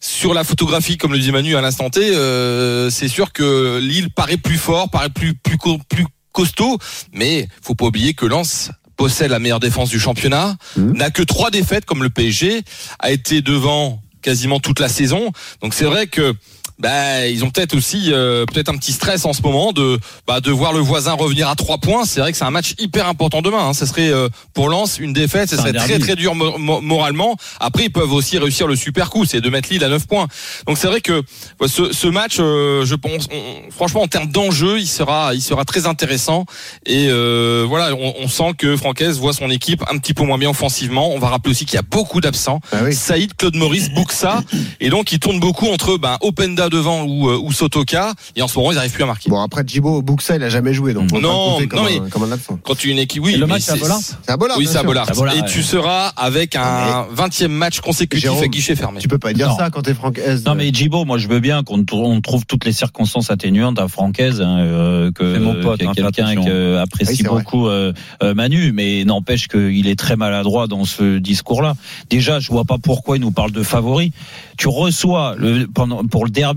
sur la photographie, comme le dit Manu à l'instant T, euh, c'est sûr que Lille paraît plus fort, paraît plus plus plus costaud, mais faut pas oublier que Lens possède la meilleure défense du championnat, n'a que trois défaites comme le PSG, a été devant quasiment toute la saison. Donc c'est vrai que bah, ils ont peut-être aussi euh, peut-être un petit stress en ce moment de bah, de voir le voisin revenir à trois points. C'est vrai que c'est un match hyper important demain. Hein. Ce serait euh, pour Lens une défaite, un serait très très dur mo- mo- moralement. Après, ils peuvent aussi réussir le super coup, c'est de mettre Lille à 9 points. Donc c'est vrai que ouais, ce, ce match, euh, je pense, on- franchement en termes d'enjeu, il sera il sera très intéressant. Et euh, voilà, on, on sent que Francaise voit son équipe un petit peu moins bien offensivement. On va rappeler aussi qu'il y a beaucoup d'absents. Saïd, Claude Maurice, Buxa, et donc ils tournent beaucoup entre ben, Openda devant ou, euh, ou Sotoka. Et en ce moment, ils n'arrivent plus à marquer. Bon, après, Djibo, Buxa, il a jamais joué, donc on Non, comme, mais- un, comme un absent. Quand tu es une équipe, oui. Et le mais match, c'est à Bollard Oui, c'est à. Bollard. Et ouais. tu seras avec un 20e match consécutif Jérôme, à guichet fermé. Tu peux pas dire Non. ça quand t'es Francaise. Non mais Djibo, moi je veux bien qu'on trouve toutes les circonstances atténuantes à Francaise, hein, euh, que C'est mon pote, a hein, quelqu'un qui apprécie Oui, beaucoup euh, euh, Manu, mais n'empêche qu'il est très maladroit dans ce discours-là. Déjà, je vois pas pourquoi il nous parle de favoris. Tu reçois le, pendant, pour le derby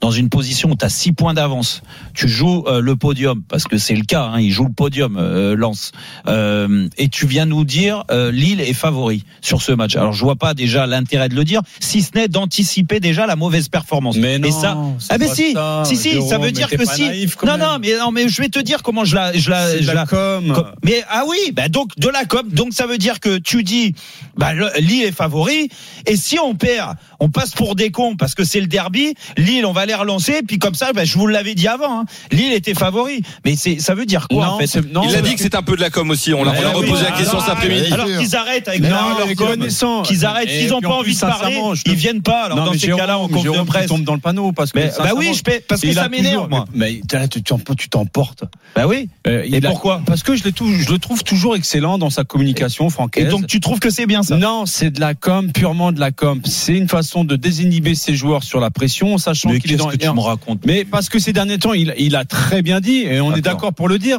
dans une position où tu as 6 points d'avance. Tu joues euh, le podium parce que c'est le cas. Hein, il joue le podium, euh, Lens. Euh, et tu viens nous dire euh, Lille est favori sur ce match. Alors je vois pas déjà l'intérêt de le dire, si ce n'est d'anticiper déjà la mauvaise performance. Mais non, et ça, ah mais si, ça, si si, Jérôme, ça veut dire que si. non non, mais non mais je vais te dire comment je la je la je la la com. com- Mais ah oui, bah donc de la com, donc ça veut dire que tu dis bah le- Lille est favori et si on perd, on passe pour des cons parce que c'est le derby, Lille on va les relancer puis comme ça bah, je vous l'avais dit avant, hein, Lille était favori. Mais c'est ça veut dire quoi Non, en fait? c'est- non, Il a dit que c'est un peu de la com aussi. On oui, reposé la alors, question cet après-midi. Alors qu'ils arrêtent avec Non, leur, qu'ils arrêtent, Et s'ils ont puis pas en envie de parler, ils viennent pas. Alors Non, dans mais ces Jérôme, cas-là, on compte Jérôme, de tu presse. tombes dans le panneau parce que Mais- bah oui, je paie- parce que ça a m'énerve. Mais là, tu t'emportes. Bah oui. Euh, Et a- pourquoi? Parce que je, le trouve toujours excellent dans sa communication, Et Francaise. donc tu trouves que c'est bien ça? Non, c'est de la com, purement de la com. C'est une façon de désinhiber ses joueurs sur la pression, sachant Mais qu'il est dans. que tu me racontes Mais parce que ces derniers temps, il, il a très bien dit, et on est D'accord. pour le dire,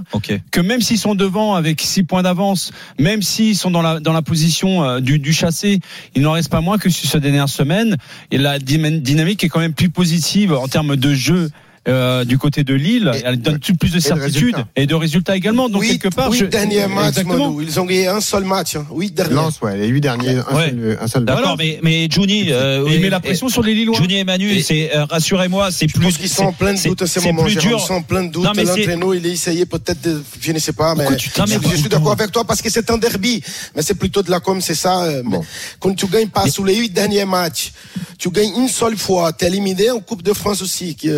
que même s'ils sont devant avec six points d'avance, même s'ils sont dans la, dans la position euh, du, du chassé, il n'en reste pas moins que sur ces dernières semaines, et la dynamique est quand même plus positive en termes de jeu. Euh, du côté de Lille, Et- elle donne plus de de certitude et de résultats également. Donc Huit, quelque part, huit je- derniers matchs. Manu. Ils ont gagné un seul match. Hein. Huit derniers. Lance, ouais, les huit derniers, un Ouais. seul, un seul. D'accord, mais mais Juni, euh, il met la pression sur les Lillois. Juni et Manu, c'est euh, rassurez-moi, c'est Je plus. pense qu'ils sont en plein de doute en ce c'est moment. plus Jérôme. dur. Ils sont en plein de doute. L'entraîneur, il a essayé peut-être de, je ne sais pas, mais je, suis d'accord avec toi parce que c'est un derby. Mais c'est plutôt de la com, c'est ça. euh, Quand tu gagnes pas sous les huit derniers matchs, tu gagnes une seule fois, tu es éliminé en Coupe de France aussi. Qui,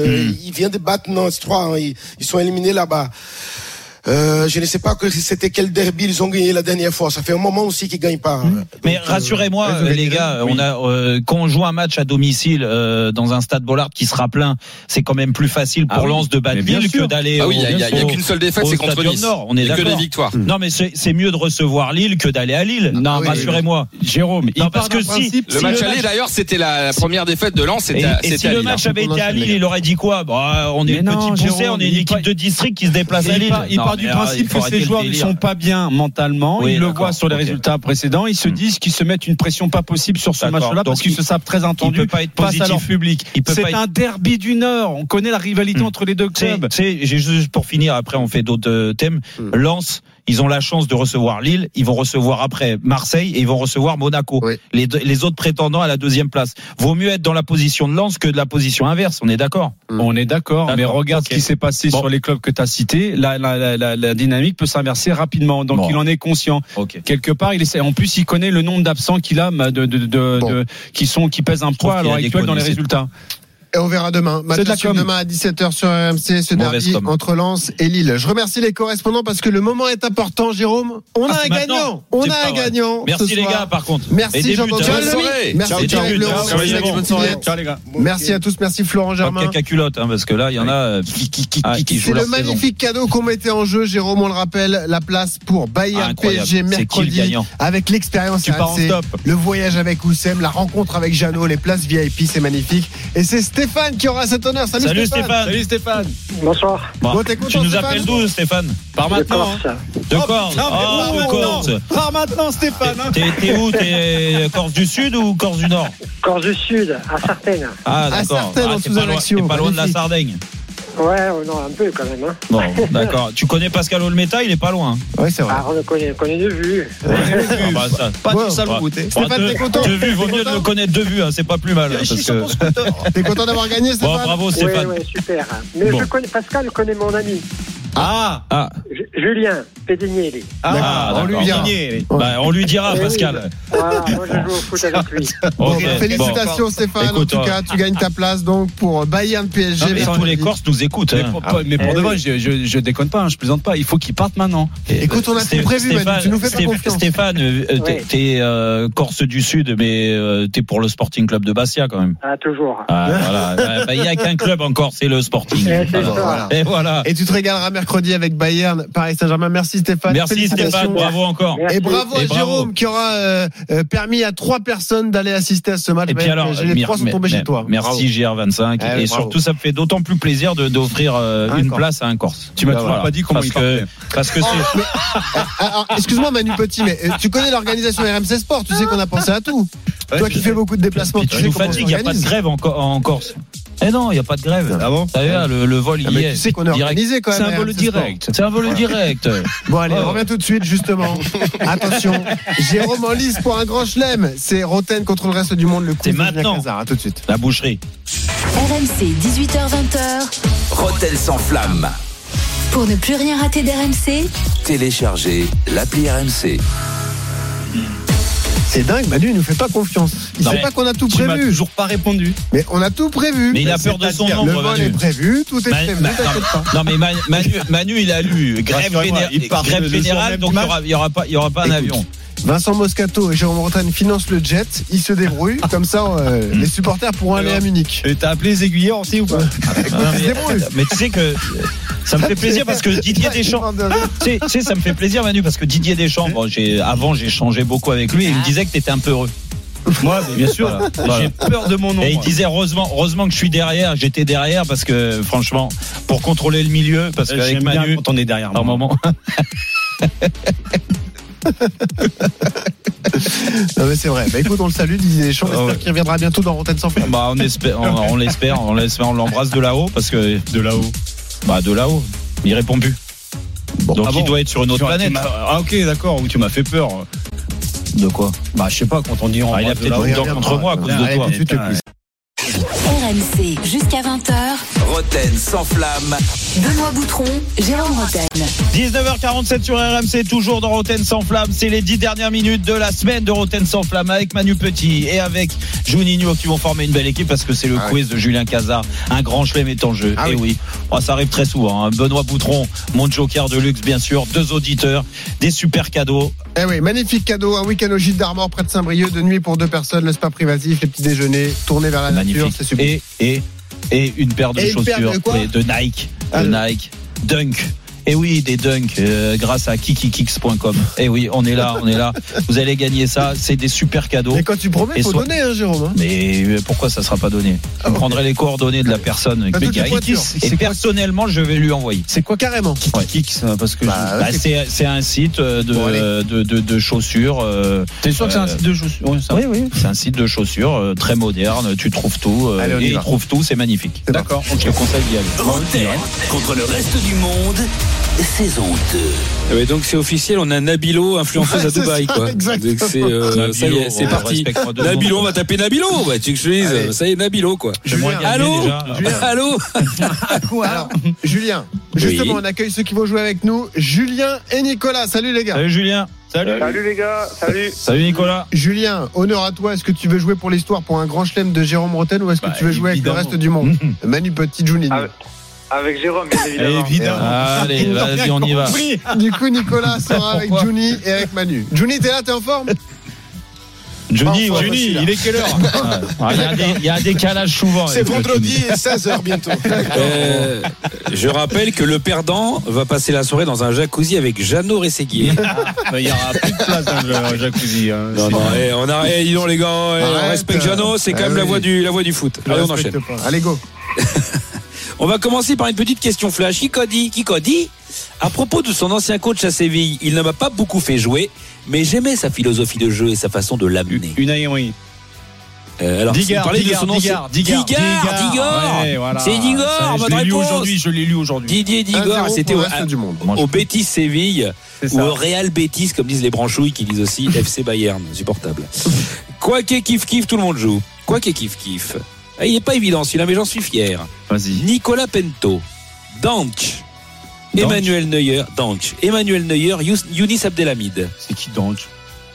viennent de battre Nantes 3, hein, ils, ils sont éliminés là-bas. Euh, je ne sais pas que c'était quel derby ils ont gagné la dernière fois. Ça fait un moment aussi qu'ils gagnent pas. hein. Mais Donc, euh, rassurez-moi, euh, les le- gars, oui. on a euh, quand on joue un match à domicile euh, dans un stade Bollard qui sera plein, c'est quand même plus facile pour Ah oui, Lens de battre mais bien Lille que d'aller. Ah oui, il y a- qu'une seule défaite, c'est contre Nice. Nord, on est Et que des victoires. Non, mais c'est mieux de recevoir Lille que d'aller à Lille. Non, oui, rassurez-moi. Jérôme, il Non, part parce que si- principe- Le Si match le aller, d'ailleurs, c'était la, première défaite de Lens. Et, si le match hein. avait été à Lille, il aurait dit quoi? Bah, On est Mais non, petit poussé, Jérôme, on est une équipe de district qui se déplace à il Lille. Part, du principe que ces joueurs ne sont pas bien mentalement. Oui, ils le voient sur les résultats précédents. Ils se Hmm. disent qu'ils se mettent une pression pas possible sur ce match-là parce qu'ils il- se savent très Il entendus peut pas être face à leur positif. public. C'est un derby du Nord. On connaît la rivalité Hmm. entre les deux clubs. tu sais, j'ai juste pour finir, après on fait d'autres euh, thèmes. Hmm. Ils ont la chance de recevoir Lille, ils vont recevoir après Marseille et ils vont recevoir Monaco. Oui. Les, deux- les autres prétendants à la deuxième place. Vaut mieux être dans la position de Lens que de la position inverse, on est d'accord? On est d'accord, D'accord, mais regarde ce qui s'est passé Bon. sur les clubs que tu as cités. La, la, la, la, la dynamique peut s'inverser rapidement. Donc Bon. il en est conscient. Ok. Quelque part, il essaie. En plus, il connaît le nombre d'absents qu'il a, de, de, de, de- Bon. de- qui sont qui pèsent un poids à l'heure actuelle dans les résultats. Et on verra demain. Match C'est de la demain à 17h sur RMC, ce derby entre Lens et Lille. Je remercie les correspondants parce que le moment est important, Jérôme. On Ah, a un gagnant. On a un vrai. gagnant. Merci ce les soir. gars, par contre. Merci Jean-Baptiste. buts. Bonne soirée. Merci Merci à tous. Merci Florent Germain. caca culotte, hein, parce que là, il y en a euh, qui, qui, qui, Ah, qui, qui C'est le magnifique cadeau qu'on mettait en jeu, Jérôme. On le rappelle, la place pour Bayern. PSG mercredi gagnant avec l'expérience Tu pars en RMC, le voyage avec Oussem, la rencontre avec Jeannot, les places VIP, c'est magnifique. Et c'est Stéphane qui aura cet honneur. Salut, Salut Stéphane. Stéphane. Salut Stéphane. Bonsoir. Bon, Bon, content, tu nous Stéphane appelles d'où, Stéphane? Par maintenant. hein. De Corse. Ah, par de maintenant. Corse. Par maintenant, Stéphane. hein. T'es où? T'es Corse du Sud ou Corse du Nord? Corse du Sud, à Sartène. Ah, À d'accord. Sartène, Ah, en t'es pas, loin- pas loin de la. Sardaigne. Ouais, oh non, un peu quand même. Hein. Bon, d'accord. Tu connais Pascal Olmeta, il est pas loin. Oui, c'est vrai. Ah, on le connaît, on connaît de vue. Ah bah, ça- Pas Bon, du sale bah, goûter. bah, Stéphane, de- t'es content De vue, vaut mieux de content le connaître de vue, hein, c'est pas plus mal. hein, parce que- T'es content d'avoir gagné, Bon, Stéphane bravo Ouais, Stéphane. ouais, super. Mais Bon. je connais, Pascal connaît mon ami, Ah, ah, Ju- Julien Pédinier. ah, D'accord, on lui d'accord. dira. Bah, on lui dira, oui. Pascal. Voilà, moi je joue au foot avec lui. Bon, Ok, félicitations bon. Stéphane, Écoute, en tout euh, cas, tu gagnes ta place donc pour Bayern PSG. Non, mais tous les. Corses nous écoutent. Mais hein. pour, Ah, mais pour eh de oui. vrai, je, je, je déconne pas, hein, je plaisante pas. Il faut qu'il parte maintenant. Écoute, on a tout prévu, Manu, Stéphane, tu nous fais pas confiance. Stéphane, euh, t'es t'es, euh, Corse du Sud, mais euh, t'es pour le Sporting Club de Bastia quand même. Ah, toujours. Ah, voilà. Bah, Il y a qu'un club encore, c'est le Sporting. Eh, Alors, voilà. Et voilà. Et tu te régaleras mercredi avec Bayern, Paris Saint-Germain. Merci Stéphane. Merci. Stéphane, bravo encore. Merci. Et bravo à Et bravo. Jérôme qui aura euh, permis à trois personnes d'aller assister à ce match. Et puis Bayern alors, les trois sont tombés chez toi. Merci GR25. Eh, et surtout, ça me fait d'autant plus plaisir de- d'offrir euh, Un une Corse. place à un Corse. Tu m'as Bah, toujours voilà. pas dit comment parce il que, parce que c'est. Alors, Excuse-moi Manu Petit, mais euh, tu connais l'organisation RMC Sport, tu sais qu'on a pensé à tout. Toi qui fais beaucoup de déplacements, tu tu sais nous fatigues, il n'y a pas de grève en Corse. Eh non, il n'y a pas de grève. Ah bon T'as vu, là, le, le vol, Ah, il y mais est. tu sais qu'on est Direct. organisé quand même. C'est un à vol direct. C'est un vol direct. Bon allez, Ouais. on revient tout de suite justement. Attention, Jérôme en lice pour un grand chelem. C'est Roten contre le reste du monde. Le coup C'est de maintenant. À tout de suite. La boucherie. RMC, 18h20h. Roten sans flamme. Pour ne plus rien rater d'RMC, Téléchargez l'appli RMC. C'est dingue, Manu, il nous fait pas confiance. Il Non, sait pas qu'on a tout Tu prévu. toujours pas répondu. Mais on a tout prévu. Mais il a peur de son nombre, Le vol Manu. est prévu, tout est prévu. Non mais Manu, il a lu grève, Rassurez-moi, géné- il part grève générale, donc il y aura, pas, il y aura pas un Écoute, avion. Vincent Moscato et Jérôme Rotten financent le jet. Ils se débrouillent. Comme ça, euh, Hmm. les supporters pourront aller à Munich. Et t'as appelé les aiguilleurs aussi ou pas? Non, Ils se débrouillent. mais, mais tu sais que ça me fait plaisir parce que Didier Deschamps. Tu sais, tu sais, ça me fait plaisir Manu parce que Didier Deschamps, bon, j'ai, avant j'ai changé beaucoup avec lui et il me disait que t'étais un peu heureux. Moi, bien sûr. Voilà. Voilà. J'ai peur de mon nom. Et il disait heureusement, heureusement que je suis derrière, j'étais derrière parce que franchement, pour contrôler le milieu, parce qu'avec J'aime bien Manu, quand on est derrière. par moi. moment, Non mais c'est vrai. Bah écoute, on le salue, Didier Deschamps. Ah J'espère ouais. qu'il reviendra bientôt dans Rotten sans bah on espère, on, on l'espère, on l'espère, on l'embrasse de là-haut parce que De là-haut. Bah de là-haut, il répond plus. Donc Ah il doit être sur une autre planète. Ah ok, d'accord. Ou tu m'as fait peur. De quoi Bah je sais pas quand on dit on Ah, il a peut-être là-haut. une dent contre moi à cause de toi. RMC, jusqu'à 20h. Roten sans flamme. Benoît Boutron, Jérôme Roten. 19h47 sur RMC, toujours dans Roten sans flamme. C'est les 10 dernières minutes de la semaine de Roten sans flamme avec Manu Petit et avec Juninho qui vont former une belle équipe parce que c'est le Ah quiz de Julien Cazard. Un grand chelem est en jeu. Ah et oui, Oh, ça arrive très souvent. hein. Benoît Boutron, mon joker de luxe, bien sûr. Deux auditeurs, des super cadeaux. Eh oui, magnifique cadeau, un week-end au Gîte d'Armor près de Saint-Brieuc, de nuit pour deux personnes, le spa privatif, les petits déjeuners, tourner vers la nature, Magnifique. c'est super. Et, et, et une paire de Et une paire chaussures de Nike. Ah, de le- Nike. Dunk. Et oui, des dunks euh, grâce à kikikix.com. Et oui, on est là, on est là. Vous allez gagner ça. C'est des super cadeaux. Mais quand tu promets, Et faut soit- donner, hein, Jérôme. hein. Mais euh, pourquoi ça sera pas donné? Vous prendrez les coordonnées de la personne T'as qui. Et personnellement, je vais lui envoyer. C'est quoi carrément? Ouais. Kicks, euh, parce que Bah, Bah, c'est- un site euh, de, Bon, allez. de, de, de chaussures. euh, T'es sûr que c'est un site de chaussures? Oui, oui. C'est un site de chaussures euh, très moderne. Tu trouves tout. euh, Allez, on y et il va. tout. C'est magnifique. D'accord. Je te conseille d'y aller. Contre le reste du monde. Saison 2. Ah ouais, donc c'est officiel, on a Nabilo, influenceuse à Ouais, Dubaï, ça, quoi. exactement. Donc c'est, euh, ça y est, c'est Nabilo, parti. Nabilo, on va taper Nabilo, bah, tu veux que je te dise, ça y est, Nabilo, quoi. J'aimerais Julien, Allô déjà. Allô Alors, Julien, justement, on accueille ceux qui vont jouer avec nous. Julien et Nicolas. Salut les gars. Salut Julien. Salut. Salut les gars, salut. Salut Nicolas. Julien, honneur à toi. Est-ce que tu veux jouer pour l'histoire pour un grand chelem de Jérôme Roten ou est-ce que Bah, tu veux jouer évidemment. avec le reste du monde Manu Petit, Juninho. Ah, Avec Jérôme, bien évidemment. Évidemment. Allez, vas-y, on y va. Du coup, Nicolas sera avec Juni et avec Manu. Juni, t'es là, t'es en forme? Johnny, Enfin. Juni, il est quelle heure? Ah, Il y, a des- il y a un décalage souvent. C'est vendredi et 16h bientôt. Euh, Je rappelle que le perdant va passer la soirée dans un jacuzzi avec Jeannot Rességuier. Bah, Il y aura plus de place dans le jacuzzi. hein. Non, non, eh, on a, eh, dis donc les gars, eh, on respecte Jeannot, c'est quand Ah même la oui. voix du, la voix du foot. Allez, on enchaîne. pas. Allez, go. On va commencer par une petite question flash. Kiko dit, Kiko dit, à propos de son ancien coach à Séville, il ne m'a pas beaucoup fait jouer, mais j'aimais sa philosophie de jeu et sa façon de l'amener. Une Henry. Euh, alors, Digard, vous Digard, de son ancien- Digard, Digard, Digard, Digard. Ouais, voilà. C'est Digard, je l'ai lu réponse. aujourd'hui, je l'ai lu aujourd'hui. Didier Digard, 1-0 c'était au, au Betis Séville ou au Real Betis, comme disent les branchouilles qui disent aussi FC Bayern, supportable. Quoi qu'il kiff kiff, tout le monde joue. Quoi qu'il kiff kiff. Ah, Il n'est pas évident celui-là, mais j'en suis fier. Vas-y. Nicolas Pento, Danch. Emmanuel Neuer, Danch, Emmanuel Neuer, Younis Abdelhamid. C'est qui Danch?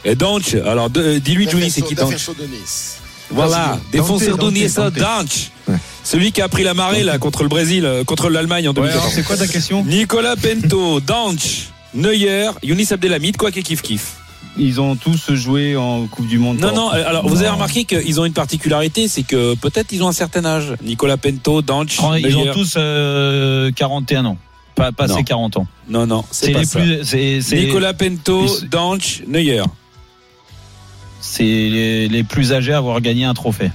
Et Danch, alors de- dis-lui Johnny, c'est qui Danch? Nice. Voilà, défenseur d'Uniesa. Danch. Ouais. Celui qui a pris la marée là contre le Brésil, euh, contre l'Allemagne en Ouais, alors 2014. c'est quoi ta question? Nicolas Pento, Danch, Neuer, Younis Abdelhamid, quoi qu'il kiff kiff. Ils ont tous joué en Coupe du Monde. Non, non, euh, alors vous avez remarqué qu'ils ont une particularité, c'est que peut-être ils ont un certain âge. Nicolas Pento, Danch, Ils ont tous euh, 41 ans. Pas passé Non. 40 ans. Non, non, c'est pas les ça. plus. Nicolas Pento, Danch, Neuer. C'est les, les plus âgés à avoir gagné un trophée.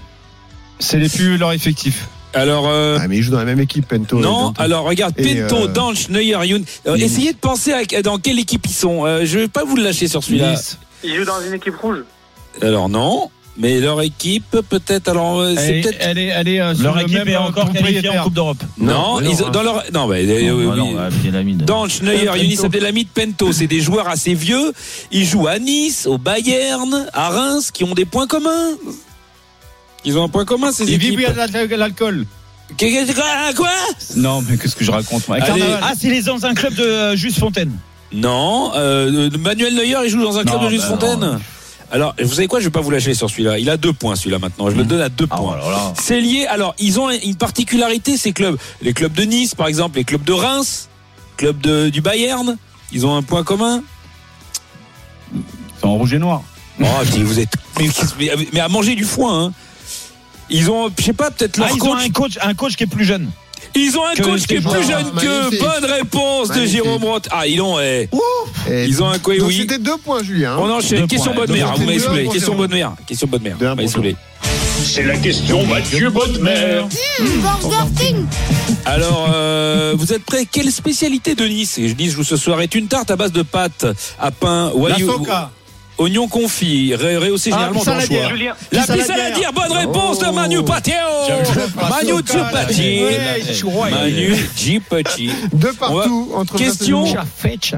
C'est les plus leur effectif. Alors, euh, Ah, mais ils jouent dans la même équipe, Pento. non, alors regarde, Et, Pento, euh, Danch, Neuer, Youn. euh, Younis. essayez de penser à, dans quelle équipe ils sont. Euh, je vais pas vous le lâcher sur celui-là. Nice. Il joue dans une équipe rouge. Alors non, mais leur équipe peut-être. Alors euh, c'est Elle, peut-être. elle est, elle est euh, Leur le équipe même est encore qualifiée en Coupe d'Europe. Non, non, ils- hein. dans leur. Non, bah, euh, Non, oui, oui. Neuer, Pento. Younis Abdelhamid, Pento, c'est des joueurs assez vieux. Ils jouent à Nice, au Bayern, à Reims, qui ont des points communs. Ils ont un point commun ces Ils équipes. vivent de l'alcool. Quoi Non, mais qu'est-ce que je raconte moi? Ah, c'est les dans un club de euh, Juste Fontaine. Non, euh, Manuel Neuer, il joue dans un club Non, de Juste bah Fontaine? non. Alors, vous savez quoi? Je vais pas vous lâcher sur celui-là. Il a deux points celui-là maintenant. Je le donne à deux Ah, points. voilà. C'est lié. Alors, ils ont une particularité ces clubs. Les clubs de Nice, par exemple, les clubs de Reims, clubs de, du Bayern, ils ont un point commun? C'est en rouge et noir. Oh, vous êtes mais à manger du foin. Hein. Ils ont, je sais pas, peut-être leur Ah, ils ont coach. un coach, un coach qui est plus jeune. Ils ont un que coach qui est plus jeune que. Bonne réponse de. Jérôme Roth. Ah, ils ont. eh, Ils ont un quoi Oui. C'était deux points, Julien. On enchaîne. Question bonne mère. Vous m'avez saoulé. Question bonne mère. Question bonne mère. Vous m'avez saoulé. C'est la question Mathieu Bodmer. Alors, euh, vous êtes prêts? Quelle spécialité de Nice? Et je dis, je joue ce soir est une tarte à base de pâtes à pain, La soca. Oignon confit, ré- rehaussé Ah, généralement d'anchois. Julien. La Saladière. pissaladière, bonne réponse de Manu Patio Manu Tupati Manu Jipati Deux partout entre Question.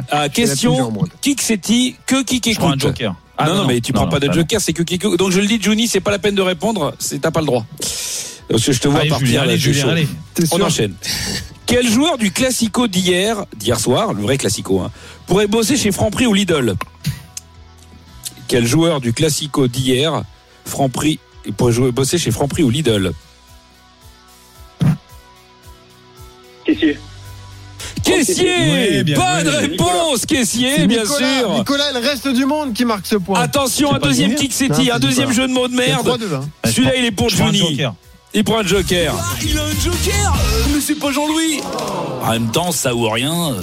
Ah, question. Qui que c'est-il Que qui écoute joker. Ah, non, non, mais tu prends pas de non, joker, c'est que qui écoute. Donc je le dis, Johnny, c'est pas la peine de répondre, c'est t'as pas le droit. Parce que je te vois Allez, partir. Julien, allez, Julien, allez. On enchaîne. Quel joueur du Classico d'hier, d'hier soir, le vrai Classico, hein, pourrait bosser chez Franprix ou Lidl? Quel joueur du Classico d'hier, Franprix, il pourrait jouer, bosser chez Franprix ou Lidl Caissier. Caissier Oui, bien Bonne joué. réponse, Caissier, bien Nicolas, sûr Nicolas, le reste du monde qui marque ce point. Attention, un deuxième kick un deuxième jeu de mots de merde. 3-2, hein. Celui-là, il est pour Johnny. joker. Il prend un joker. Il a un joker euh, Mais c'est pas Jean-Louis En même temps, ça ou rien. euh.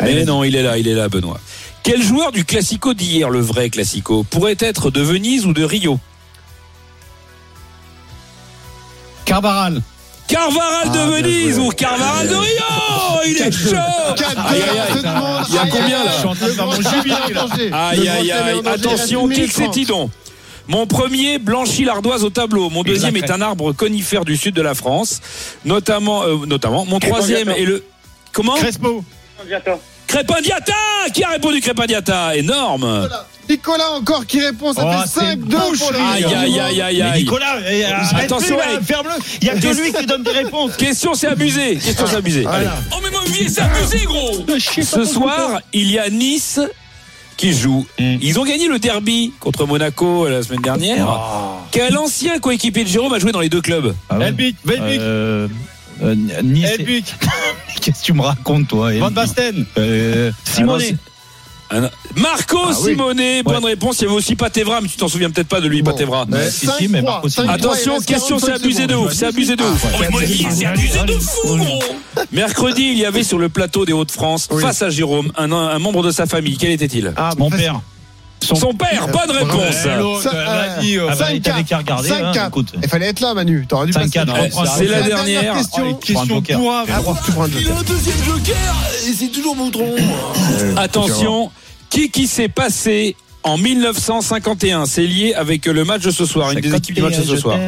Mais Allez, non, il est là, il est là, Benoît. Quel joueur du Classico d'hier, le vrai Classico, pourrait être de Venise ou de Rio? Carvaral. Carvaral de Ah, Venise ou Carvaral de Rio? Il est chaud Aïe, aïe, aïe. Il y a combien, aïe, là? Aïe. Je suis en train de faire mon jubilé, là. Aïe, aïe, aïe. Attention, minute c'est-il donc Mon premier blanchit l'ardoise au tableau. Mon deuxième est un arbre conifère du sud de la France, notamment, euh, notamment. Mon troisième est le comment? Crespo. Bientôt. Crépindiata Qui a répondu Crépindiata Énorme Nicolas encore qui répond, ça Oh, fait c'est 5-2 pour. Aïe, aïe, aïe, aïe, aïe. Nicolas, eh, arrête Attention, là, ferme-le. Il y a que lui qui donne des réponses. Question, c'est abusé. Question, c'est abusé. Allez. Oh mais mon vieux, c'est abusé gros Ce soir, il y a Nice qui joue. Mm. Ils ont gagné le derby contre Monaco la semaine dernière. Quel ancien coéquipier de Jérôme a joué dans les deux clubs? Ah ouais. Elbic. Euh, euh, Nice. Qu'est-ce que tu me racontes, toi Van Basten. Euh, Simonet. Ah. Marco Ah oui. Simonet, bonne réponse. Il y avait aussi Patevra, mais tu t'en souviens peut-être pas de lui, Bon. Patevra. Euh, Si, si, 5-3, mais Marco Simonet. 5-3, Attention, question, c'est 45 abusé de ouf, c'est abusé de ouf. Mon vieux, c'est abusé de fou gros Mercredi, il y avait sur le plateau des Hauts-de-France, Oui. face à Jérôme, un, un membre de sa famille. Quel était-il? Ah, Mon père. Son, père, bonne réponse. Eh, l'autre, Ça, elle a dit, euh, Ah bah, il t'avait qu'à 5-4. regarder, hein, 5-4. Il fallait être là, Manu. T'aurais dû passer. 5-4, le on temps. reprend c'est la La dernière. question. Un Question pour. Ah, un Il a un deuxième joker et c'est toujours Moutron Attention, qui qui s'est passé en 1951. C'est lié avec le match de ce soir, une des équipes du match de ce soir.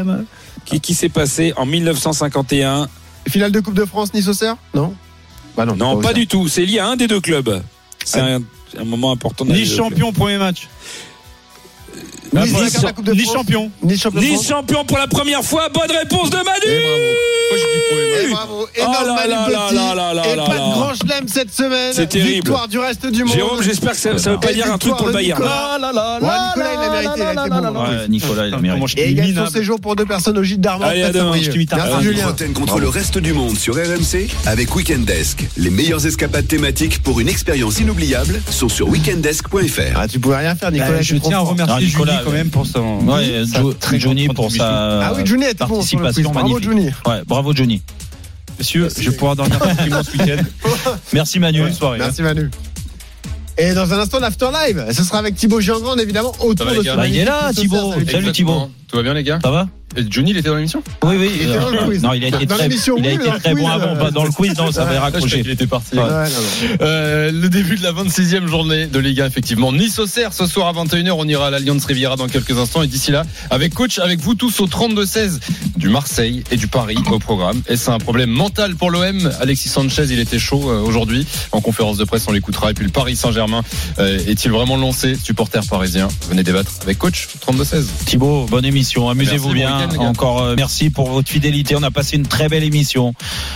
Qui, qui s'est passé en 1951 Finale de Coupe de France, Nice-Auxerre? Non? Bah non. Non, pas du tout. C'est lié à un des deux clubs. C'est un, un moment important. de la vie Nice champion, premier match. Nice, Nice, champion. Nice champion. Nice champion pour la première fois. Bonne réponse de Manu. Et bravo. Oh Énorme Manu là là Petit. là là là Et là pas là. de grand chelem cette semaine. C'est terrible. Victoire du reste du monde. Jérôme, j'espère que ça, ça veut pas Et dire un truc pour le Bayern. Nicolas. Ouais, Nicolas, il l'a mérité. Il a été bon. Ouais, Nicolas, il a mérité. Et il gagne son séjour pour deux personnes au gîte d'Armand. Allez, à demain. Merci contre le reste du monde sur RMC avec Weekend Desk. Les meilleures escapades thématiques pour une expérience inoubliable sont sur weekendesk.fr. Ah, tu pouvais rien faire, Nicolas. Bah, je tiens à remercier Ah, Nicolas, Julie quand même pour son. Johnny pour sa Ah oui, Johnny participation Bravo, magnifique. Johnny. Ouais, bravo Johnny. Messieurs, je vais pouvoir dormir tranquillement ce week-end. Merci Manu. Bonne soirée. Merci Manu. Et dans un instant, l'After Live, ce sera avec Thibaut Giangrande, évidemment, autour va, de ce Bah, il est là, Thibaut. Salut Thibaut. Tout va bien les gars? Ça va? Johnny il était dans l'émission Oui, oui. Il était dans le Euh, quiz. Non, il a été Dans très, l'émission, il a oui, été très bon avant. euh, Pas dans le quiz, non, ça avait Ah, raccroché. qu'il était parti. Euh, le début de la 26e journée de Ligue 1, effectivement. Nice au Cerf, ce soir à 21h. On ira à l'Alliance Riviera dans quelques instants. Et d'ici là, avec coach, avec vous tous au 32-16 du Marseille et du Paris au programme. Et c'est un problème mental pour l'OM. Alexis Sanchez, il était chaud euh, aujourd'hui. En conférence de presse, on l'écoutera. Et puis le Paris Saint-Germain, euh, est-il vraiment lancé? Supporter parisien, venez débattre avec coach 32-16. Thibaut, bonne émission. Amusez-vous bien. Encore euh, merci pour votre fidélité. On a passé une très belle émission.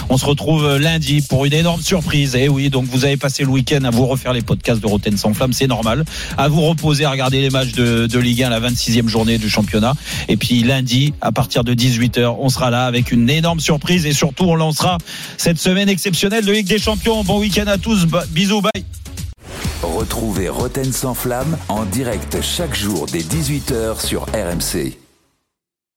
On se retrouve euh, lundi pour une énorme surprise. Et oui, donc vous avez passé le week-end à vous refaire les podcasts de Roten sans flamme, c'est normal. À vous reposer, à regarder les matchs de, de Ligue 1, la 26e journée du championnat. Et puis lundi, à partir de 18h, on sera là avec une énorme surprise. Et surtout, on lancera cette semaine exceptionnelle de Ligue des Champions. Bon week-end à tous. Bisous, bye. Retrouvez Roten sans flamme en direct chaque jour dès 18h sur RMC.